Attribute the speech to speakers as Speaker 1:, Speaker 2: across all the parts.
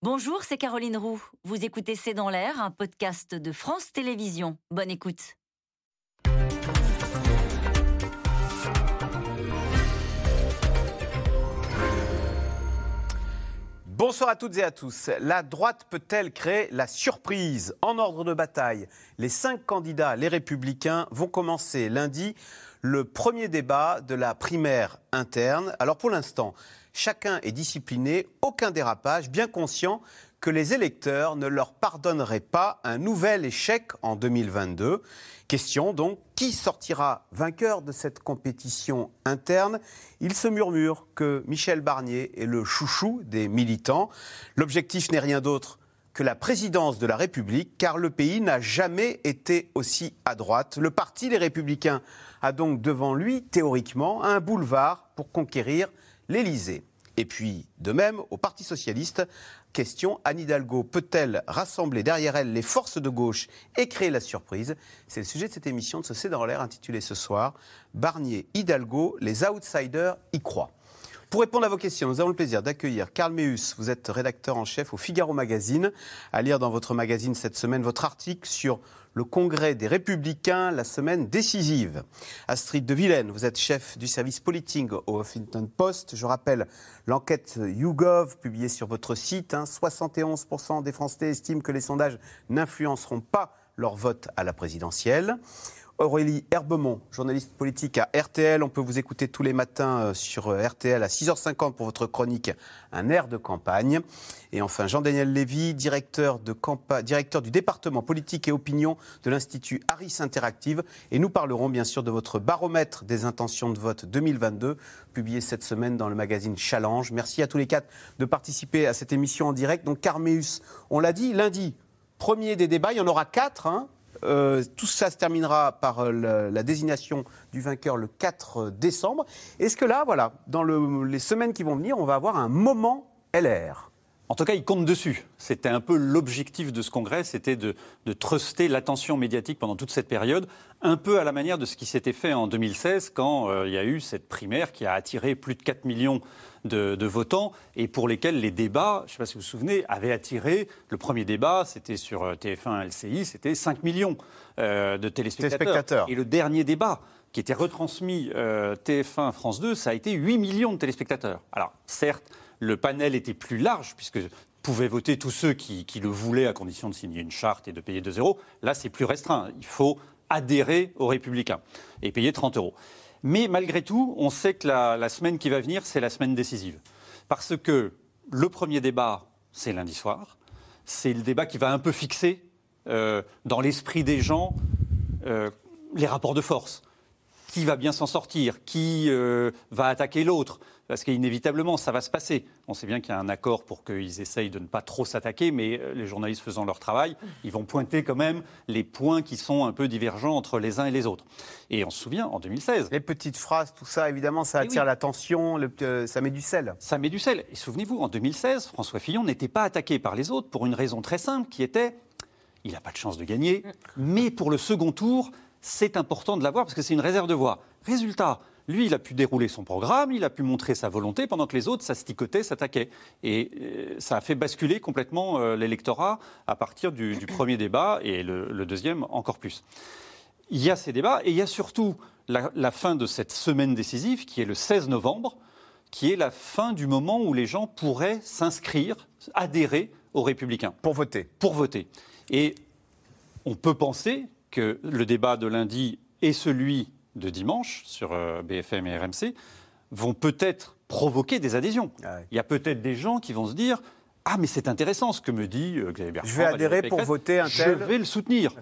Speaker 1: Bonjour, c'est Caroline Roux. Vous écoutez C'est dans l'air, un podcast de France Télévisions. Bonne écoute.
Speaker 2: Bonsoir à toutes et à tous. La droite peut-elle créer la surprise? En ordre de bataille, les cinq candidats, les républicains, vont commencer lundi le premier débat de la primaire interne. Alors pour l'instant, chacun est discipliné, aucun dérapage, bien conscient que les électeurs ne leur pardonneraient pas un nouvel échec en 2022. Question donc, qui sortira vainqueur de cette compétition interne? Il se murmure que Michel Barnier est le chouchou des militants. L'objectif n'est rien d'autre que la présidence de la République, car le pays n'a jamais été aussi à droite. Le parti Les Républicains a donc devant lui, théoriquement, un boulevard pour conquérir l'Élysée. Et puis, de même, au Parti socialiste, question, Anne Hidalgo peut-elle rassembler derrière elle les forces de gauche et créer la surprise? C'est le sujet de cette émission de ce C'est dans l'air intitulée ce soir Barnier, Hidalgo, les outsiders y croient. Pour répondre à vos questions, nous avons le plaisir d'accueillir Karl Meus. Vous êtes rédacteur en chef au Figaro Magazine. À lire dans votre magazine cette semaine votre article sur le congrès des Républicains, la semaine décisive. Astrid de Villene, vous êtes chef du service politique au Huffington Post. Je rappelle l'enquête YouGov publiée sur votre site. 71% hein. des Français estiment que les sondages n'influenceront pas leur vote à la présidentielle. Aurélie Herbemont, journaliste politique à RTL. On peut vous écouter tous les matins euh, sur euh, RTL à 6h50 pour votre chronique Un air de campagne. Et enfin, Jean-Daniel Lévy, directeur, du département politique et opinion de l'Institut Harris Interactive. Et nous parlerons bien sûr de votre baromètre des intentions de vote 2022, publié cette semaine dans le magazine Challenge. Merci à tous les quatre de participer à cette émission en direct. Donc, Carmeus, on l'a dit, lundi, premier des débats, il y en aura quatre. Hein euh, tout ça se terminera par euh, la, désignation du vainqueur le 4 décembre. Est-ce que là, voilà, dans les semaines qui vont venir, on va avoir un moment LR
Speaker 3: en tout cas, il compte dessus. C'était un peu l'objectif de ce congrès, c'était de, de truster l'attention médiatique pendant toute cette période, un peu à la manière de ce qui s'était fait en 2016 quand euh, il y a eu cette primaire qui a attiré plus de 4 millions de, votants et pour lesquels les débats, je ne sais pas si vous vous souvenez, avaient attiré. Le premier débat, c'était sur euh, TF1 LCI, c'était 5 millions euh, de téléspectateurs. Et le dernier débat, qui était retransmis euh, TF1 France 2, ça a été 8 millions de téléspectateurs. Alors, certes, le panel était plus large, puisque pouvaient voter tous ceux qui, le voulaient à condition de signer une charte et de payer 2 euros. Là, c'est plus restreint. Il faut adhérer aux Républicains et payer 30 euros. Mais malgré tout, on sait que la, semaine qui va venir, c'est la semaine décisive. Parce que le premier débat, c'est lundi soir. C'est le débat qui va un peu fixer euh, dans l'esprit des gens euh, les rapports de force. Qui va bien s'en sortir? Qui euh, va attaquer l'autre? Parce qu'inévitablement, ça va se passer. On sait bien qu'il y a un accord pour qu'ils essayent de ne pas trop s'attaquer, mais euh, les journalistes faisant leur travail, ils vont pointer quand même les points qui sont un peu divergents entre les uns et les autres. Et on se souvient, en 2016...
Speaker 2: Les petites phrases, tout ça, évidemment, ça eh attire l'attention, euh, ça met du sel.
Speaker 3: Ça met du sel. Et souvenez-vous, en 2016, François Fillon n'était pas attaqué par les autres pour une raison très simple, qui était, il n'a pas de chance de gagner, mais pour le second tour, c'est important de l'avoir parce que c'est une réserve de voix. Résultat, lui, il a pu dérouler son programme, il a pu montrer sa volonté, pendant que les autres s'asticotaient, s'attaquaient. Et euh, ça a fait basculer complètement euh, l'électorat à partir du, premier débat, et le, deuxième encore plus. Il y a ces débats, et il y a surtout la, fin de cette semaine décisive, qui est le 16 novembre, qui est la fin du moment où les gens pourraient s'inscrire, adhérer aux Républicains.
Speaker 2: Pour voter.
Speaker 3: Pour voter. Et on peut penser que le débat de lundi est celui de dimanche sur euh, BFM et RMC vont peut-être provoquer des adhésions. Ah Il y a peut-être des gens qui vont se dire Ah, mais c'est intéressant ce que me dit euh, Xavier Bertrand.
Speaker 2: Je vais adhérer pour voter un tel.
Speaker 3: Je vais le soutenir.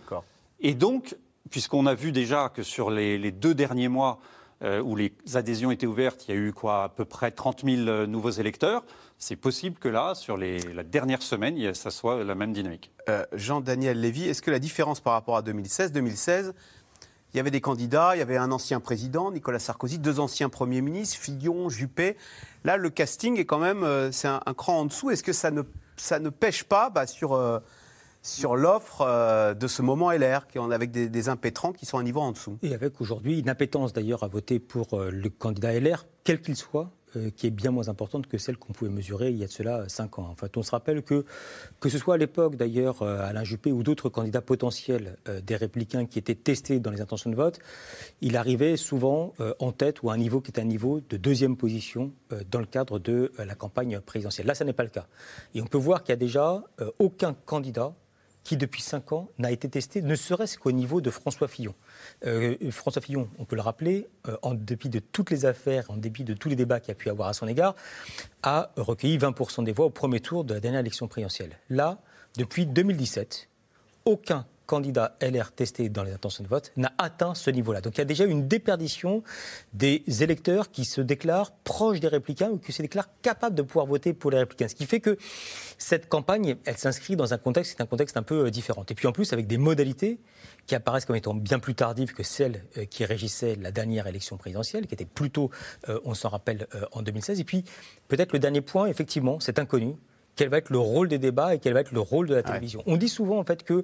Speaker 3: Et donc, puisqu'on a vu déjà que sur les, deux derniers mois euh, où les adhésions étaient ouvertes, il y a eu quoi, à peu près 30 000 nouveaux électeurs. C'est possible que là, sur les, la dernière semaine, ça soit la même dynamique.
Speaker 2: Jean-Daniel Lévy, est-ce que la différence par rapport à 2016, 2016, il y avait des candidats, il y avait un ancien président, Nicolas Sarkozy, deux anciens premiers ministres, Fillon, Juppé. Là, le casting est quand même, euh, c'est un, cran en dessous. Est-ce que ça ne, ça ne pêche pas bah, sur, euh, sur l'offre euh, de ce moment LR, avec des, impétrants qui sont un niveau en dessous?
Speaker 4: Et avec aujourd'hui une impétence d'ailleurs à voter pour le candidat LR, quel qu'il soit, qui est bien moins importante que celle qu'on pouvait mesurer il y a de cela 5 ans. En fait, on se rappelle que, que ce soit à l'époque d'ailleurs euh, Alain Juppé ou d'autres candidats potentiels des républicains qui étaient testés dans les intentions de vote, il arrivait souvent en tête ou à un niveau qui est un niveau de deuxième position dans le cadre de la campagne présidentielle. Là, ça n'est pas le cas. Et on peut voir qu'il y a déjà aucun candidat qui, depuis cinq ans, n'a été testé, ne serait-ce qu'au niveau de François Fillon. Euh, François Fillon, on peut le rappeler, euh, en dépit de toutes les affaires, en dépit de tous les débats qu'il a pu avoir à son égard, a recueilli 20% des voix au premier tour de la dernière élection présidentielle. Là, depuis 2017, aucun candidat LR testé dans les intentions de vote n'a atteint ce niveau-là. Donc il y a déjà une déperdition des électeurs qui se déclarent proches des républicains ou qui se déclarent capables de pouvoir voter pour les républicains. Ce qui fait que cette campagne, elle s'inscrit dans un contexte, c'est un contexte un peu euh, différent. Et puis en plus avec des modalités qui apparaissent comme étant bien plus tardives que celles euh, qui régissaient la dernière élection présidentielle, qui était plutôt, euh, on s'en rappelle, en 2016. Et puis peut-être le dernier point, effectivement, c'est inconnu quel va être le rôle des débats et quel va être le rôle de la télévision? On dit souvent en fait que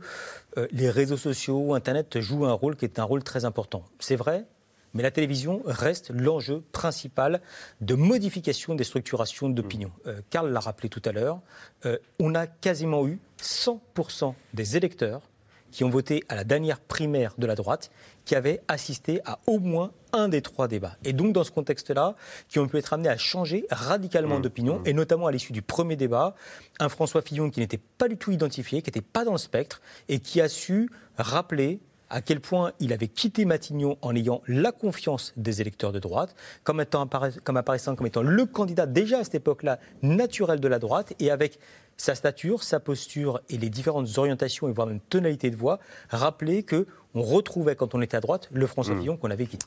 Speaker 4: euh, les réseaux sociaux, Internet jouent un rôle qui est un rôle très important. C'est vrai, mais la télévision reste l'enjeu principal de modification des structurations d'opinion. Mmh. Euh, Karl l'a rappelé tout à l'heure, euh, on a quasiment eu 100% des électeurs qui ont voté à la dernière primaire de la droite, qui avaient assisté à au moins un des trois débats. Et donc, dans ce contexte-là, qui ont pu être amenés à changer radicalement mmh. d'opinion, mmh. et notamment à l'issue du premier débat, un François Fillon qui n'était pas du tout identifié, qui n'était pas dans le spectre, et qui a su rappeler à quel point il avait quitté Matignon en ayant la confiance des électeurs de droite, comme, étant, comme apparaissant comme étant le candidat déjà à cette époque-là naturel de la droite, et avec sa stature, sa posture et les différentes orientations et voire même tonalités de voix, rappeler que on retrouvait quand on était à droite le François mmh. Fillon qu'on avait quitté.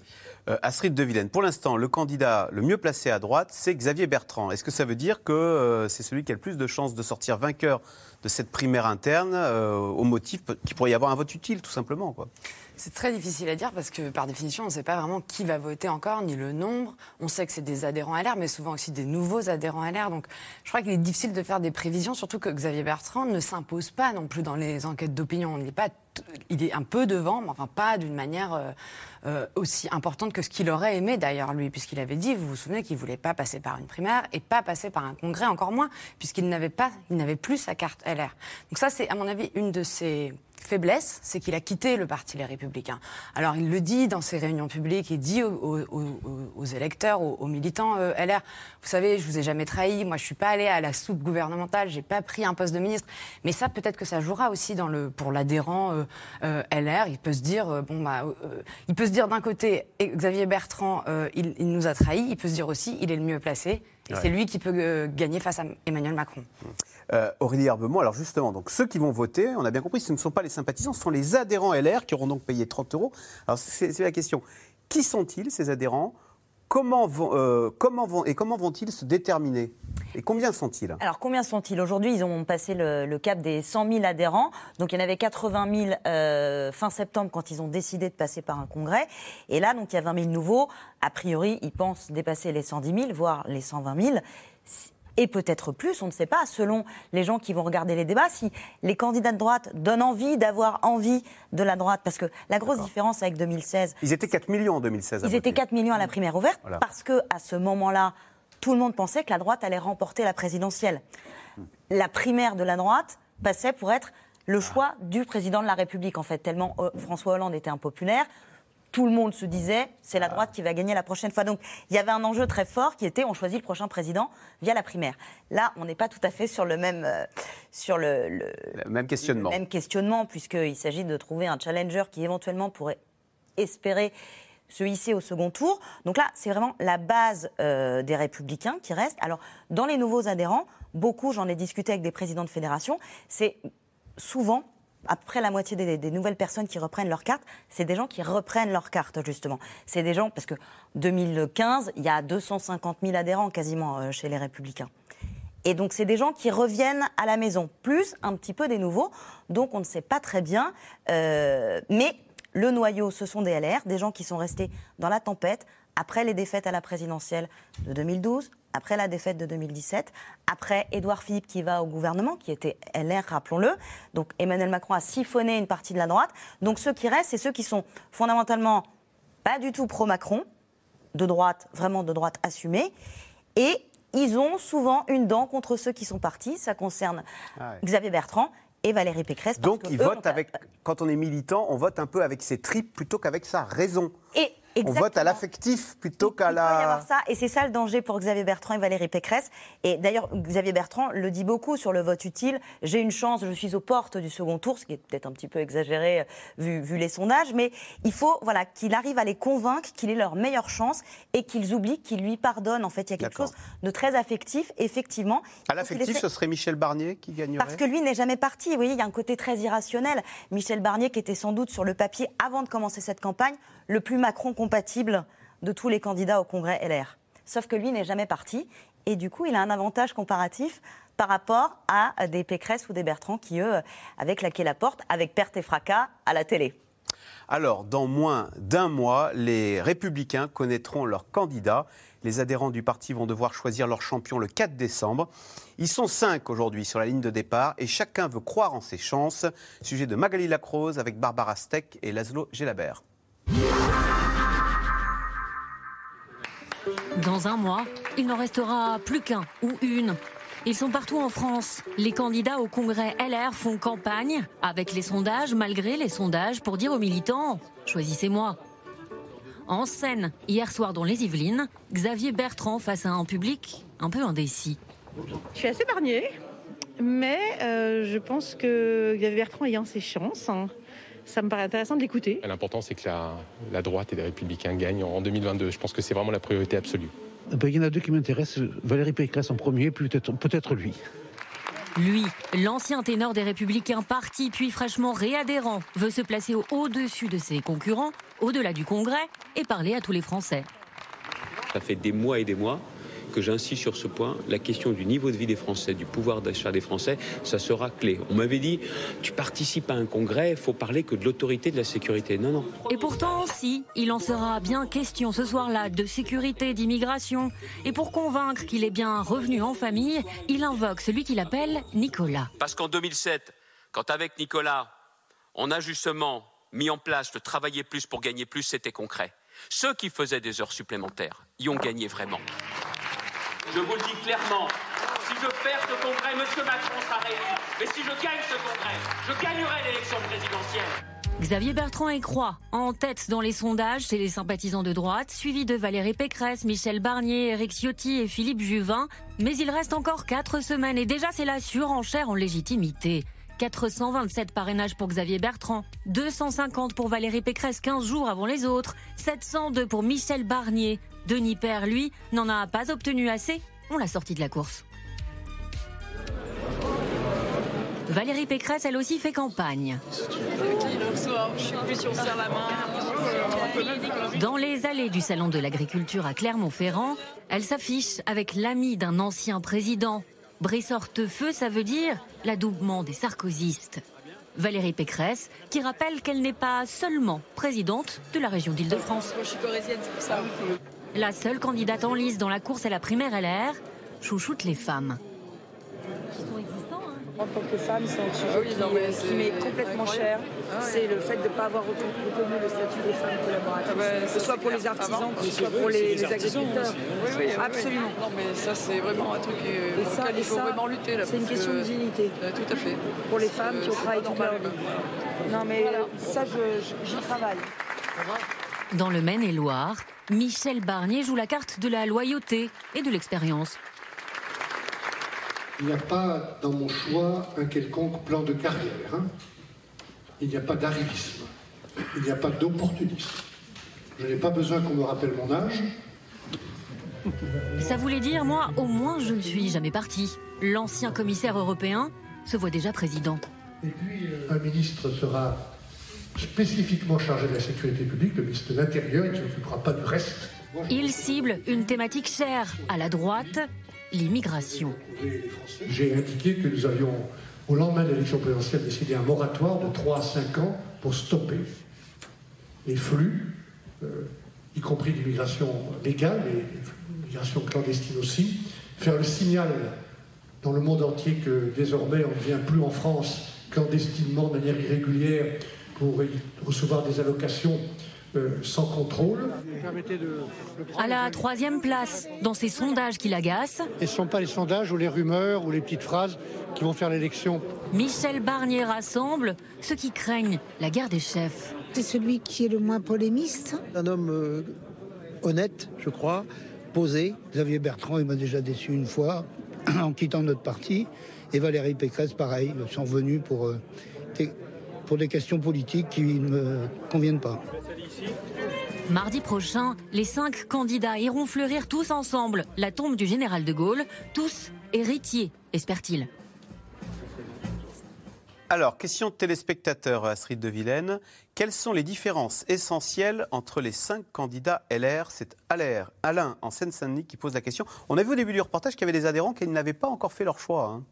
Speaker 2: Euh, Astrid de Villene, pour l'instant, le candidat le mieux placé à droite, c'est Xavier Bertrand. Est-ce que ça veut dire que euh, c'est celui qui a le plus de chances de sortir vainqueur de cette primaire interne euh, au motif qu'il pourrait y avoir un vote utile, tout simplement quoi?
Speaker 5: C'est très difficile à dire parce que par définition, on ne sait pas vraiment qui va voter encore, ni le nombre. On sait que c'est des adhérents à l'air, mais souvent aussi des nouveaux adhérents à l'air. Donc je crois qu'il est difficile de faire des prévisions, surtout que Xavier Bertrand ne s'impose pas non plus dans les enquêtes d'opinion. Il est, pas, il est un peu devant, mais enfin pas d'une manière euh, euh, aussi importante que ce qu'il aurait aimé d'ailleurs, lui, puisqu'il avait dit, vous vous souvenez, qu'il voulait pas passer par une primaire et pas passer par un congrès encore moins, puisqu'il n'avait pas, il n'avait plus sa carte LR. Donc ça, c'est à mon avis une de ses faiblesse, c'est qu'il a quitté le Parti Les Républicains. Alors il le dit dans ses réunions publiques, il dit aux, électeurs, aux, militants euh, LR, vous savez, je vous ai jamais trahi, moi je suis pas allé à la soupe gouvernementale, j'ai pas pris un poste de ministre. Mais ça, peut-être que ça jouera aussi pour l'adhérent LR. Il peut se dire, bon bah, il peut se dire d'un côté, Xavier Bertrand, il, il, nous a trahis. Il peut se dire aussi, il est le mieux placé. Et c'est lui qui peut gagner face à Emmanuel Macron.
Speaker 2: Euh, Aurélie Herbemont, alors justement, donc ceux qui vont voter, on a bien compris, ce ne sont pas les sympathisants, ce sont les adhérents LR qui auront donc payé 30 euros. Alors c'est la question. Qui sont-ils, ces adhérents? Comment vont, euh, comment vont, et comment vont-ils se déterminer? Et combien sont-ils?
Speaker 1: Alors, combien sont-ils? Aujourd'hui, ils ont passé le, cap des 100 000 adhérents. Donc, il y en avait 80 000 euh, fin septembre quand ils ont décidé de passer par un congrès. Et là, donc, il y a 20 000 nouveaux. A priori, ils pensent dépasser les 110 000, voire les 120 000 et peut-être plus, on ne sait pas, selon les gens qui vont regarder les débats, si les candidats de droite donnent envie d'avoir envie de la droite. Parce que la grosse différence avec 2016.
Speaker 2: Ils étaient 4 millions en 2016.
Speaker 1: Ils étaient 4 millions à la primaire ouverte, parce que à ce moment-là, tout le monde pensait que la droite allait remporter la présidentielle. La primaire de la droite passait pour être le choix du président de la République, en fait, tellement euh, François Hollande était impopulaire tout le monde se disait c'est la droite qui va gagner la prochaine fois. Donc il y avait un enjeu très fort qui était on choisit le prochain président via la primaire. Là, on n'est pas tout à fait sur le même euh, sur le,
Speaker 2: même questionnement.
Speaker 1: même questionnement puisqu'il s'agit de trouver un challenger qui éventuellement pourrait espérer se hisser au second tour. Donc là, c'est vraiment la base euh, des républicains qui reste. Alors, dans les nouveaux adhérents, beaucoup, j'en ai discuté avec des présidents de fédération, c'est souvent après la moitié des, nouvelles personnes qui reprennent leur carte, c'est des gens qui reprennent leur carte, justement. C'est des gens, parce que 2015, il y a 250 000 adhérents quasiment euh, chez les Républicains. Et donc, c'est des gens qui reviennent à la maison, plus un petit peu des nouveaux. Donc, on ne sait pas très bien. Euh, mais le noyau, ce sont des LR, des gens qui sont restés dans la tempête après les défaites à la présidentielle de 2012, après la défaite de 2017, après Édouard Philippe qui va au gouvernement, qui était LR, rappelons-le. Donc Emmanuel Macron a siphonné une partie de la droite. Donc ceux qui restent, c'est ceux qui sont fondamentalement pas du tout pro-Macron, de droite, vraiment de droite assumée, Et ils ont souvent une dent contre ceux qui sont partis. Ça concerne
Speaker 2: Ah ouais.
Speaker 1: Xavier Bertrand et Valérie Pécresse.
Speaker 2: Donc,
Speaker 1: que
Speaker 2: il
Speaker 1: eux
Speaker 2: vote
Speaker 1: ont-
Speaker 2: avec. Quand on est militant, on vote un peu avec ses tripes plutôt qu'avec sa raison.
Speaker 1: Et
Speaker 2: On vote à l'affectif plutôt
Speaker 1: Il
Speaker 2: qu'à
Speaker 1: peut y avoir
Speaker 2: la.
Speaker 1: ça, et c'est ça le danger pour Xavier Bertrand et Valérie Pécresse. Et d'ailleurs, Xavier Bertrand le dit beaucoup sur le vote utile. J'ai une chance, je suis aux portes du second tour, ce qui est peut-être un petit peu exagéré euh, vu, vu les sondages, mais il faut voilà, qu'il arrive à les convaincre qu'il est leur meilleure chance et qu'ils oublient qu'ils lui pardonnent. En fait, il y a quelque chose de très affectif, effectivement.
Speaker 2: À
Speaker 1: Il qu'il
Speaker 2: l'affectif, ce serait Michel Barnier qui gagnerait?
Speaker 1: Parce que lui n'est jamais parti. Vous voyez, il y a un côté très irrationnel. Michel Barnier, qui était sans doute sur le papier, avant de commencer cette campagne, le plus Macron compatible de tous les candidats au Congrès LR. Sauf que lui n'est jamais parti. Et du coup, il a un avantage comparatif par rapport à des Pécresse ou des Bertrand qui, eux, avaient claqué la porte avec perte et fracas à la télé.
Speaker 2: Alors, dans moins d'un mois, les Républicains connaîtront leur candidat. Les adhérents du parti vont devoir choisir leur champion le 4 décembre. Ils sont cinq aujourd'hui sur la ligne de départ et chacun veut croire en ses chances. Sujet de Magali Lacrose avec Barbara Steck et Laszlo Gelabert.
Speaker 6: Dans un mois, il n'en restera plus qu'un ou une. Ils sont partout en France. Les candidats au congrès LR font campagne avec les sondages, malgré les sondages, pour dire aux militants Choisissez-moi. En scène, hier soir dans les Yvelines, Xavier Bertrand face à un public un peu indécis.
Speaker 7: Je suis assez barnier, mais euh, je pense que Xavier Bertrand ayant ses chances, hein, ça me paraît intéressant de l'écouter.
Speaker 8: L'important, c'est que la, la droite et les républicains gagnent en 2022. Je pense que c'est vraiment la priorité absolue.
Speaker 9: Ben, il y en a deux qui m'intéressent. Valérie Pécresse en premier, peut-être peut-être lui.
Speaker 6: Lui, l'ancien ténor des Républicains parti puis fraîchement réadhérent, veut se placer au- au-dessus de ses concurrents, au-delà du Congrès, et parler à tous les Français.
Speaker 10: Ça fait des mois et des mois que j'insiste sur ce point. La question du niveau de vie des Français, du pouvoir d'achat des Français, ça sera clé. On m'avait dit, tu participes à un congrès, il faut parler que de l'autorité de la sécurité. Non, non.
Speaker 6: Et pourtant, si, il en sera bien question ce soir-là de sécurité, d'immigration. Et pour convaincre qu'il est bien revenu en famille, il invoque celui qu'il appelle Nicolas.
Speaker 10: Parce qu'en 2007, quand avec Nicolas, on a justement mis en place le travailler plus pour gagner plus, c'était concret. Ceux qui faisaient des heures supplémentaires y ont gagné vraiment. Je vous le dis clairement, si je perds ce congrès, M. Macron sera réélu. Mais si je gagne ce congrès, je gagnerai l'élection présidentielle.
Speaker 6: Xavier Bertrand et Croix, en tête dans les sondages chez les sympathisants de droite, suivi de Valérie Pécresse, Michel Barnier, Éric Ciotti et Philippe Juvin. Mais il reste encore quatre semaines et déjà c'est la surenchère en légitimité. 427 parrainages pour Xavier Bertrand, 250 pour Valérie Pécresse 15 jours avant les autres, 702 pour Michel Barnier. Denis Père, lui, n'en a pas obtenu assez, on l'a sorti de la course. Valérie Pécresse, elle aussi, fait campagne. Dans les allées du Salon de l'Agriculture à Clermont-Ferrand, elle s'affiche avec l'ami d'un ancien président. Brissorte-feu, ça veut dire l'adoubement des sarkozystes. Valérie Pécresse, qui rappelle qu'elle n'est pas seulement présidente de la région d'Île-de-France. La seule candidate en lice dans la course à la primaire LR chouchoute les femmes.
Speaker 11: En tant que femme, c'est un sujet qui, qui m'est complètement cher. C'est le fait de ne pas avoir reconnu reconnu le statut des femmes collaboratrices. que ce soit pour les artisans, que ce soit pour les, les agriculteurs. Absolument.
Speaker 12: Non, mais ça, c'est vraiment un truc euh,
Speaker 11: Et ça,
Speaker 12: il faut
Speaker 11: ça,
Speaker 12: vraiment lutter. là,
Speaker 11: C'est une question
Speaker 12: que-
Speaker 11: de dignité.
Speaker 12: Euh, tout à fait.
Speaker 11: Pour les femmes qui ont travaillé toute leur vie. Non, mais ça, j'y travaille.
Speaker 6: Dans le Maine-et-Loire, Michel Barnier joue la carte de la loyauté et de l'expérience.
Speaker 13: Il n'y a pas dans mon choix un quelconque plan de carrière. hein. Il n'y a pas d'arrivisme. Il n'y a pas d'opportunisme. Je n'ai pas besoin qu'on me rappelle mon âge.
Speaker 6: Ça voulait dire, moi, au moins, je ne suis jamais parti. L'ancien commissaire européen se voit déjà président.
Speaker 13: Et puis, euh, un ministre sera spécifiquement chargé de la sécurité publique, le ministre de l'Intérieur, et qui ne s'occupera pas du reste.
Speaker 6: Il cible une thématique chère à la droite, l'immigration.
Speaker 13: J'ai indiqué que nous avions, au lendemain de l'élection présidentielle, décidé un moratoire de 3 à 5 ans pour stopper les flux, euh, y compris l'immigration légale et l'immigration clandestine aussi, faire le signal dans le monde entier que désormais on ne vient plus en France clandestinement, de manière irrégulière, pour y recevoir des allocations euh, sans contrôle.
Speaker 6: À la troisième place, dans ces sondages qui l'agacent,
Speaker 9: Et ce ne sont pas les sondages ou les rumeurs ou les petites phrases qui vont faire l'élection.
Speaker 6: Michel Barnier rassemble ceux qui craignent la guerre des chefs.
Speaker 14: C'est celui qui est le moins polémiste.
Speaker 9: Un homme euh, honnête, je crois, posé. Xavier Bertrand, il m'a déjà déçu une fois en quittant notre parti. Et Valérie Pécresse, pareil, sont venus pour, euh, pour des questions politiques qui ne me conviennent pas.
Speaker 6: Mardi prochain, les cinq candidats iront fleurir tous ensemble la tombe du général de Gaulle, tous héritiers, espère-t-il.
Speaker 2: Alors, question de téléspectateur, Astrid de Vilaine. Quelles sont les différences essentielles entre les cinq candidats LR C'est Alain, en Seine-Saint-Denis qui pose la question. On a vu au début du reportage qu'il y avait des adhérents qui n'avaient pas encore fait leur choix. hein.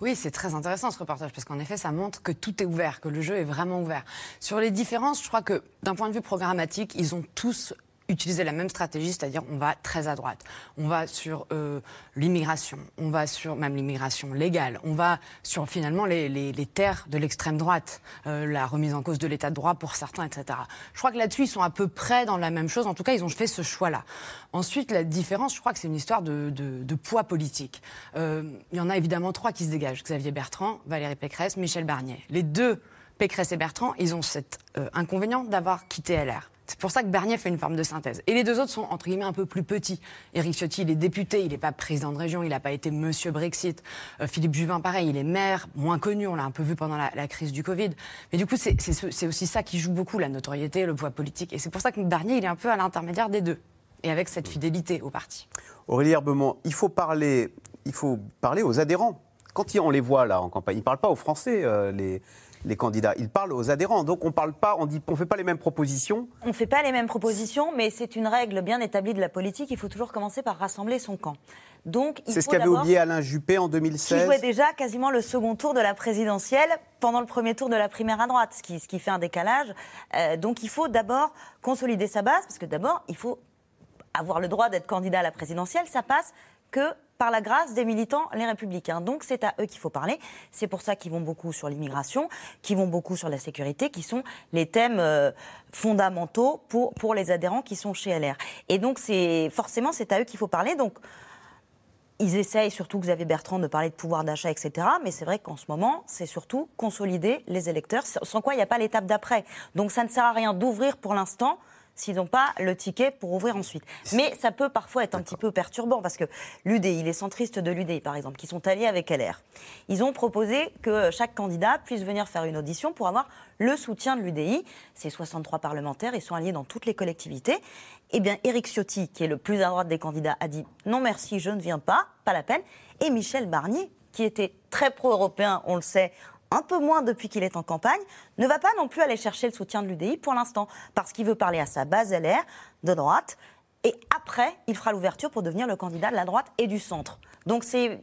Speaker 5: Oui, c'est très intéressant ce reportage parce qu'en effet, ça montre que tout est ouvert, que le jeu est vraiment ouvert. Sur les différences, je crois que d'un point de vue programmatique, ils ont tous utilisé la même stratégie, c'est-à-dire on va très à droite. On va sur euh, l'immigration, on va sur même l'immigration légale, on va sur finalement les, les- les terres de l'extrême droite, euh, la remise en cause de l'état de droit pour certains, etc. Je crois que là-dessus, ils sont à peu près dans la même chose. En tout cas, ils ont fait ce choix-là. Ensuite, la différence, je crois que c'est une histoire de, de- de poids politique. Euh, il y en a évidemment trois qui se dégagent. Xavier Bertrand, Valérie Pécresse, Michel Barnier. Les deux, Pécresse et Bertrand, ils ont cet euh, inconvénient d'avoir quitté LR. C'est pour ça que Barnier fait une forme de synthèse. Et les deux autres sont, entre guillemets, un peu plus petits. Éric Ciotti, il est député, il n'est pas président de région, il n'a pas été monsieur Brexit. Euh, Philippe Juvin, pareil, il est maire, moins connu, on l'a un peu vu pendant la, crise du Covid. Mais du coup, c'est c'est ce- c'est aussi ça qui joue beaucoup, la notoriété, le poids politique. Et c'est pour ça que Barnier, il est un peu à l'intermédiaire des deux. Et avec cette fidélité au parti.
Speaker 2: Aurélie Herbemont, il faut parler, il faut parler aux adhérents. Quand on les voit là en campagne, ils ne parlent pas aux Français, euh, les, les candidats. Ils parlent aux adhérents. Donc on parle pas, on dit, on fait pas les mêmes propositions.
Speaker 1: On ne fait pas les mêmes propositions, mais c'est une règle bien établie de la politique. Il faut toujours commencer par rassembler son camp. Donc,
Speaker 2: C'est ce qu'avait oublié Alain Juppé en
Speaker 1: qui
Speaker 2: 2016.
Speaker 1: jouait déjà quasiment le second tour de la présidentielle pendant le premier tour de la primaire à droite, ce qui, ce qui fait un décalage. Euh, donc il faut d'abord consolider sa base, parce que d'abord, il faut avoir le droit d'être candidat à la présidentielle, ça passe que par la grâce des militants, les républicains. Donc c'est à eux qu'il faut parler. C'est pour ça qu'ils vont beaucoup sur l'immigration, qu'ils vont beaucoup sur la sécurité, qui sont les thèmes euh, fondamentaux pour, pour les adhérents qui sont chez LR. Et donc c'est forcément c'est à eux qu'il faut parler. Donc ils essayent, surtout Xavier Bertrand, de parler de pouvoir d'achat, etc. Mais c'est vrai qu'en ce moment, c'est surtout consolider les électeurs, sans quoi il n'y a pas l'étape d'après. Donc ça ne sert à rien d'ouvrir pour l'instant s'ils n'ont pas le ticket pour ouvrir ensuite. Mais ça peut parfois être un petit peu perturbant parce que l'UDI, les centristes de l'UDI par exemple, qui sont alliés avec LR, ils ont proposé que chaque candidat puisse venir faire une audition pour avoir le soutien de l'UDI. Ces 63 parlementaires, ils sont alliés dans toutes les collectivités. Eh bien, Éric Ciotti, qui est le plus à droite des candidats, a dit non merci, je ne viens pas, pas la peine. Et Michel Barnier, qui était très pro-européen, on le sait, un peu moins depuis qu'il est en campagne, ne va pas non plus aller chercher le soutien de l'UDI pour l'instant, parce qu'il veut parler à sa base LR de droite, et après, il fera l'ouverture pour devenir le candidat de la droite et du centre. Donc c'est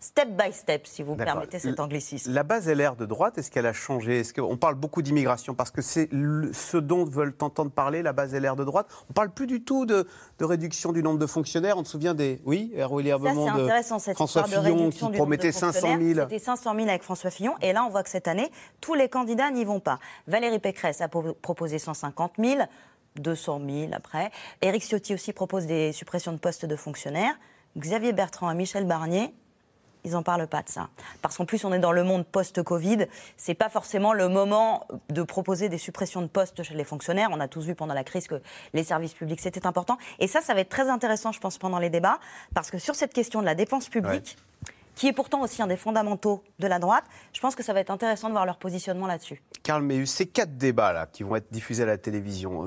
Speaker 1: step by step, si vous permettez cet anglicisme.
Speaker 2: La base LR de droite, est-ce qu'elle a changé? Est-ce qu'on parle beaucoup d'immigration? Parce que c'est ce dont veulent entendre parler la base LR de droite. On parle plus du tout de, de réduction du nombre de fonctionnaires. On se souvient des. Oui,
Speaker 1: Ça,
Speaker 2: Herbemont de François
Speaker 1: de
Speaker 2: Fillon qui promettait
Speaker 1: de
Speaker 2: 500
Speaker 1: fonctionnaires.
Speaker 2: 000.
Speaker 1: C'était 500 000 avec François Fillon. Et là, on voit que cette année, tous les candidats n'y vont pas. Valérie Pécresse a pro- proposé 150 000, 200 000 après. Éric Ciotti aussi propose des suppressions de postes de fonctionnaires. Xavier Bertrand et Michel Barnier, ils n'en parlent pas de ça. Parce qu'en plus, on est dans le monde post-Covid. C'est pas forcément le moment de proposer des suppressions de postes chez les fonctionnaires. On a tous vu pendant la crise que les services publics, c'était important. Et ça, ça va être très intéressant, je pense, pendant les débats. Parce que sur cette question de la dépense publique, qui est pourtant aussi un des fondamentaux de la droite, je pense que ça va être intéressant de voir leur positionnement là-dessus.
Speaker 2: Karl Meus, ces quatre débats là qui vont être diffusés à la télévision,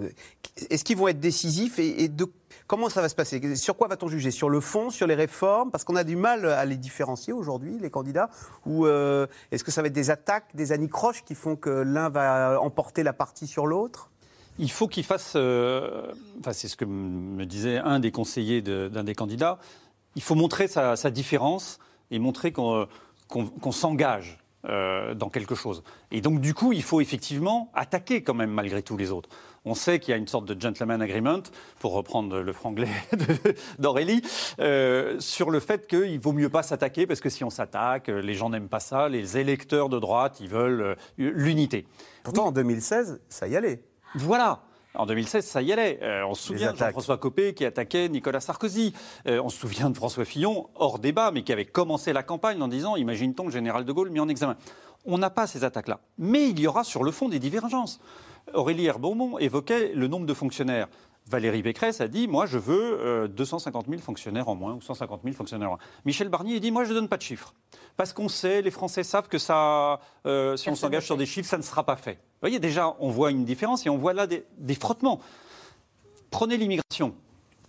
Speaker 2: est-ce qu'ils vont être décisifs et, et de comment ça va se passer? Sur quoi va-t-on juger? Sur le fond, sur les réformes? Parce qu'on a du mal à les différencier aujourd'hui, les candidats. Ou euh, est-ce que ça va être des attaques, des anicroches qui font que l'un va emporter la partie sur l'autre?
Speaker 3: Il faut qu'il fasse, euh, c'est ce que me disait un des conseillers d'un des candidats, il faut montrer sa, différence et montrer qu'on s'engage euh, dans quelque chose. Et donc du coup, il faut effectivement attaquer quand même malgré tout les autres. On sait qu'il y a une sorte de gentleman agreement, pour reprendre le franglais d'Aurélie, euh, sur le fait qu'il vaut mieux pas s'attaquer parce que si on s'attaque, euh, les gens n'aiment pas ça, les électeurs de droite, ils veulent euh, l'unité.
Speaker 2: Pourtant, en 2016, ça y allait.
Speaker 3: Voilà. En 2016, ça y allait. Euh, on se souvient de Jean-François Copé qui attaquait Nicolas Sarkozy. Euh, on se souvient de François Fillon, hors débat, mais qui avait commencé la campagne en disant Imagine-t-on le général de Gaulle mis en examen On n'a pas ces attaques-là. Mais il y aura sur le fond des divergences. Aurélie Herbaumont évoquait le nombre de fonctionnaires. Valérie Pécresse a dit Moi, je veux 250 000 fonctionnaires en moins ou 150 000 fonctionnaires en moins. Michel Barnier a dit Moi, je ne donne pas de chiffres. Parce qu'on sait, les Français savent que ça, euh, si on s'engage sur des chiffres, ça ne sera pas fait. Vous voyez, déjà, on voit une différence et on voit là des, des frottements. Prenez l'immigration.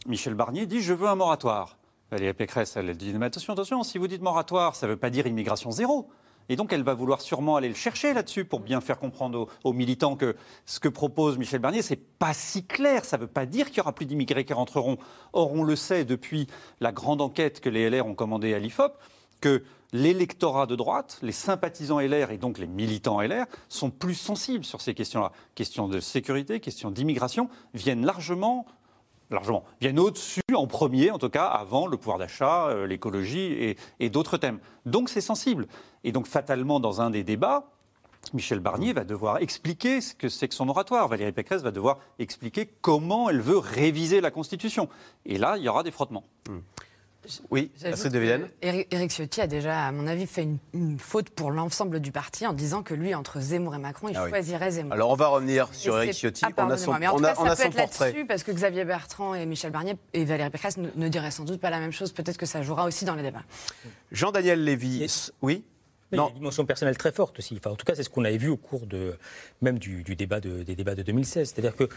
Speaker 3: Michel Barnier dit Je veux un moratoire. Valérie Pécresse, elle dit Mais attention, attention, si vous dites moratoire, ça ne veut pas dire immigration zéro. Et donc, elle va vouloir sûrement aller le chercher là-dessus pour bien faire comprendre aux, militants que ce que propose Michel Barnier, c'est pas si clair. Ça ne veut pas dire qu'il y aura plus d'immigrés qui rentreront. Or, on le sait depuis la grande enquête que les LR ont commandée à l'IFOP, que l'électorat de droite, les sympathisants LR et donc les militants LR sont plus sensibles sur ces questions-là. Questions de sécurité, questions d'immigration viennent largement largement, viennent au-dessus, en premier en tout cas, avant le pouvoir d'achat, euh, l'écologie et, d'autres thèmes. Donc c'est sensible. Et donc fatalement, dans un des débats, Michel Barnier va devoir expliquer ce que c'est que son oratoire. Valérie Pécresse va devoir expliquer comment elle veut réviser la Constitution. Et là, il y aura des frottements.
Speaker 2: Hmm. Oui, Astrid de Vienne.
Speaker 5: Éric Ciotti a déjà, à mon avis, fait une, faute pour l'ensemble du parti en disant que lui, entre Zemmour et Macron, il ah choisirait Zemmour.
Speaker 2: Alors on va revenir sur Éric Ciotti.
Speaker 5: on a son, mais en tout cas, ça peut être là-dessus parce que Xavier Bertrand et Michel Barnier et Valérie Pécresse ne, diraient sans doute pas la même chose. Peut-être que ça jouera aussi dans les débats.
Speaker 2: Jean-Daniel Lévy, oui
Speaker 4: il y a une dimension personnelle très forte aussi. Enfin, en tout cas, c'est ce qu'on avait vu au cours de, même du, débat des débats de 2016. C'est-à-dire que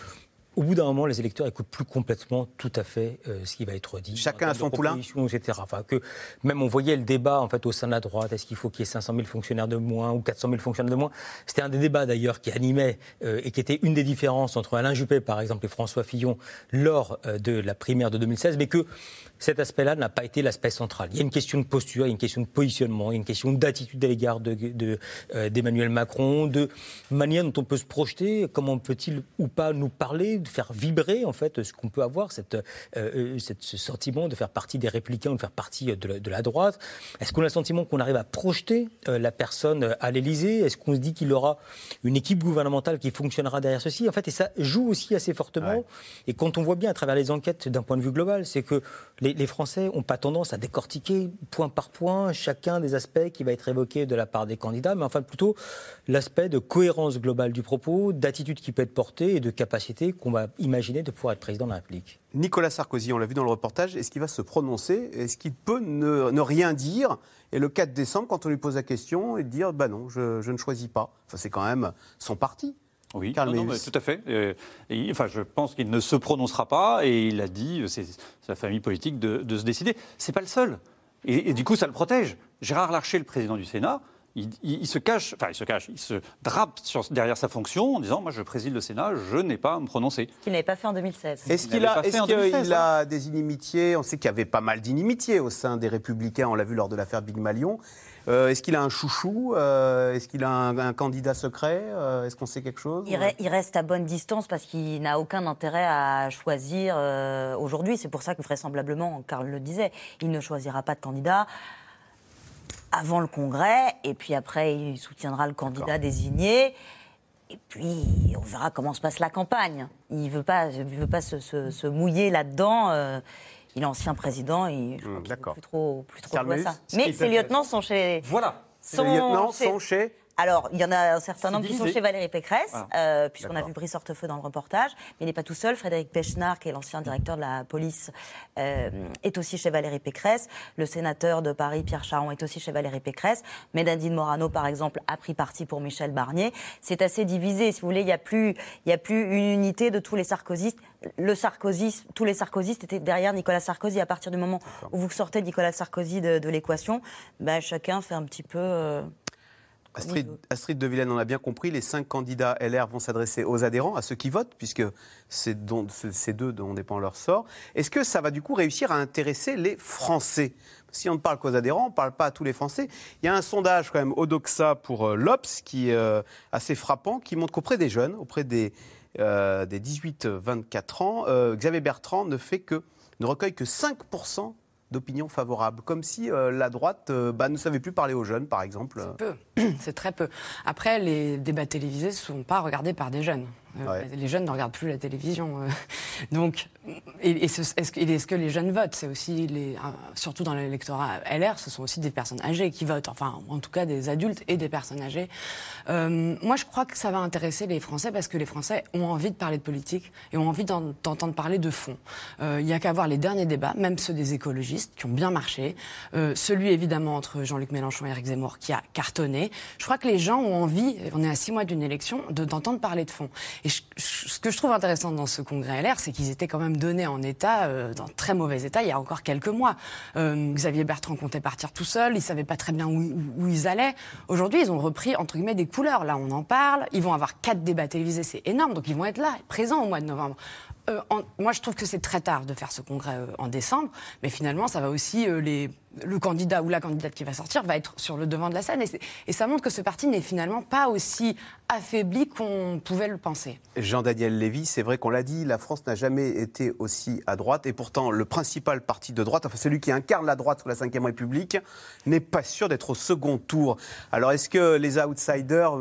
Speaker 4: au bout d'un moment, les électeurs écoutent plus complètement tout à fait euh, ce qui va être dit.
Speaker 2: Chacun a son poulain
Speaker 4: etc. Enfin, que même on voyait le débat en fait, au sein de la droite, est-ce qu'il faut qu'il y ait 500 000 fonctionnaires de moins ou 400 000 fonctionnaires de moins? C'était un des débats d'ailleurs qui animait euh, et qui était une des différences entre Alain Juppé, par exemple, et François Fillon lors euh, de la primaire de 2016, mais que cet aspect-là n'a pas été l'aspect central. Il y a une question de posture, il y a une question de positionnement, il y a une question d'attitude à l'égard d'Emmanuel de, Macron, de manière dont on peut se projeter, comment peut-il ou pas nous parler, de faire vibrer en fait ce qu'on peut avoir, cette, euh, ce sentiment de faire partie des républicains ou de faire partie de la, droite. Est-ce qu'on a le sentiment qu'on arrive à projeter euh, la personne à l'Élysée? Est-ce qu'on se dit qu'il aura une équipe gouvernementale qui fonctionnera derrière ceci? En fait, et ça joue aussi assez fortement. Et quand on voit bien à travers les enquêtes d'un point de vue global, c'est que les, Français n'ont pas tendance à décortiquer point par point chacun des aspects qui va être évoqué de la part des candidats, mais enfin plutôt l'aspect de cohérence globale du propos, d'attitude qui peut être portée et de capacité qu'on va imaginer de pouvoir être président de la République.
Speaker 2: Nicolas Sarkozy, on l'a vu dans le reportage, est-ce qu'il va se prononcer? Est-ce qu'il peut ne, rien dire? Et le 4 décembre, quand on lui pose la question, il dire bah non, je, ne choisis pas. Enfin, c'est quand même son parti.
Speaker 3: Oui, non, tout à fait. Euh, enfin, je pense qu'il ne se prononcera pas et il a dit, euh, c'est sa famille politique, de, se décider. C'est pas le seul. Et, du coup, ça le protège. Gérard Larcher, le président du Sénat, il, se cache, enfin il se cache, il se drape derrière sa fonction en disant Moi je préside le Sénat, je n'ai pas à me prononcer.
Speaker 1: Ce qu'il n'avait pas fait en 2016.
Speaker 2: Est-ce qu'il a, est a des inimitiés? On sait qu'il y avait pas mal d'inimitiés au sein des Républicains, on l'a vu lors de l'affaire Big Malion. Euh, est-ce qu'il a un chouchou euh, Est-ce qu'il a un, candidat secret euh, Est-ce qu'on sait quelque chose
Speaker 1: il, reste à bonne distance parce qu'il n'a aucun intérêt à choisir aujourd'hui. C'est pour ça que vraisemblablement, Karl le disait, il ne choisira pas de candidat avant le Congrès, et puis après, il soutiendra le candidat désigné. Et puis, on verra comment se passe la campagne. Il ne veut pas, veut pas se, mouiller là-dedans il est ancien président et je crois plus trop, plus trop ça. Mais ses lieutenants sont chez.
Speaker 2: Voilà. Ses lieutenants sont chez
Speaker 1: alors, il y en a un certain nombre qui sont chez Valérie Pécresse, ah, euh, puisqu'on a vu Brice Hortefeux dans le reportage. Mais il n'est pas tout seul. Frédéric Pechnard, qui est l'ancien directeur de la police, euh, est aussi chez Valérie Pécresse. Le sénateur de Paris, Pierre Charon, est aussi chez Valérie Pécresse. Nadine Morano, par exemple, a pris parti pour Michel Barnier. C'est assez divisé. Si vous voulez, il n'y a, plus, y a plus une unité de tous les sarkozystes. Le sarkozysme, tous les sarkozystes étaient derrière Nicolas Sarkozy. À partir du moment où vous sortez Nicolas Sarkozy de, l'équation, ben, chacun fait un petit peu... Euh,
Speaker 2: Astrid, de Villene, on a bien compris, les cinq candidats LR vont s'adresser aux adhérents, à ceux qui votent, puisque c'est ces deux dont dépend leur sort. Est-ce que ça va du coup réussir à intéresser les Français? Si on ne parle qu'aux adhérents, on ne parle pas à tous les Français. Il y a un sondage quand même Odoxa pour euh, l'Obs qui est euh, assez frappant, qui montre qu'auprès des jeunes, auprès des, euh, des 18-24 ans, Xavier Bertrand ne fait que ne recueille que 5% d'opinion favorable, comme si euh, la droite euh, bah, ne savait plus parler aux jeunes, par exemple.
Speaker 5: C'est peu, c'est très peu. Après, les débats télévisés ne sont pas regardés par des jeunes. Les jeunes ne regardent plus la télévision. Donc, et, est-ce que, les jeunes votent? C'est aussi, les, surtout dans l'électorat LR, ce sont aussi des personnes âgées qui votent. Enfin, en tout cas, des adultes et des personnes âgées. moi, je crois que ça va intéresser les Français parce que les Français ont envie de parler de politique et ont envie d'entendre parler de fond. Il n'y a qu'à voir les derniers débats, même ceux des écologistes, qui ont bien marché. celui, évidemment, entre Jean-Luc Mélenchon et Éric Zemmour, qui a cartonné. Je crois que les gens ont envie, on est à six mois d'une élection, d'entendre parler de fond. Et ce que je trouve intéressant dans ce congrès LR, c'est qu'ils étaient quand même donnés en état, euh, dans très mauvais état, il y a encore quelques mois. Euh, Xavier Bertrand comptait partir tout seul, ils ne savaient pas très bien où, où ils allaient. Aujourd'hui, ils ont repris, entre guillemets, des couleurs. Là, on en parle. Ils vont avoir quatre débats télévisés, c'est énorme. Donc, ils vont être là, présents au mois de novembre. Euh, moi, je trouve que c'est très tard de faire ce congrès euh, en décembre, mais finalement, ça va aussi euh, les le candidat ou la candidate qui va sortir va être sur le devant de la scène. Et, ça montre que ce parti n'est finalement pas aussi affaibli qu'on pouvait le penser.
Speaker 2: Jean-Daniel Lévy, c'est vrai qu'on l'a dit, la France n'a jamais été aussi à droite. Et pourtant, le principal parti de droite, enfin celui qui incarne la droite sous la Ve République, n'est pas sûr d'être au second tour. Alors est-ce que les outsiders,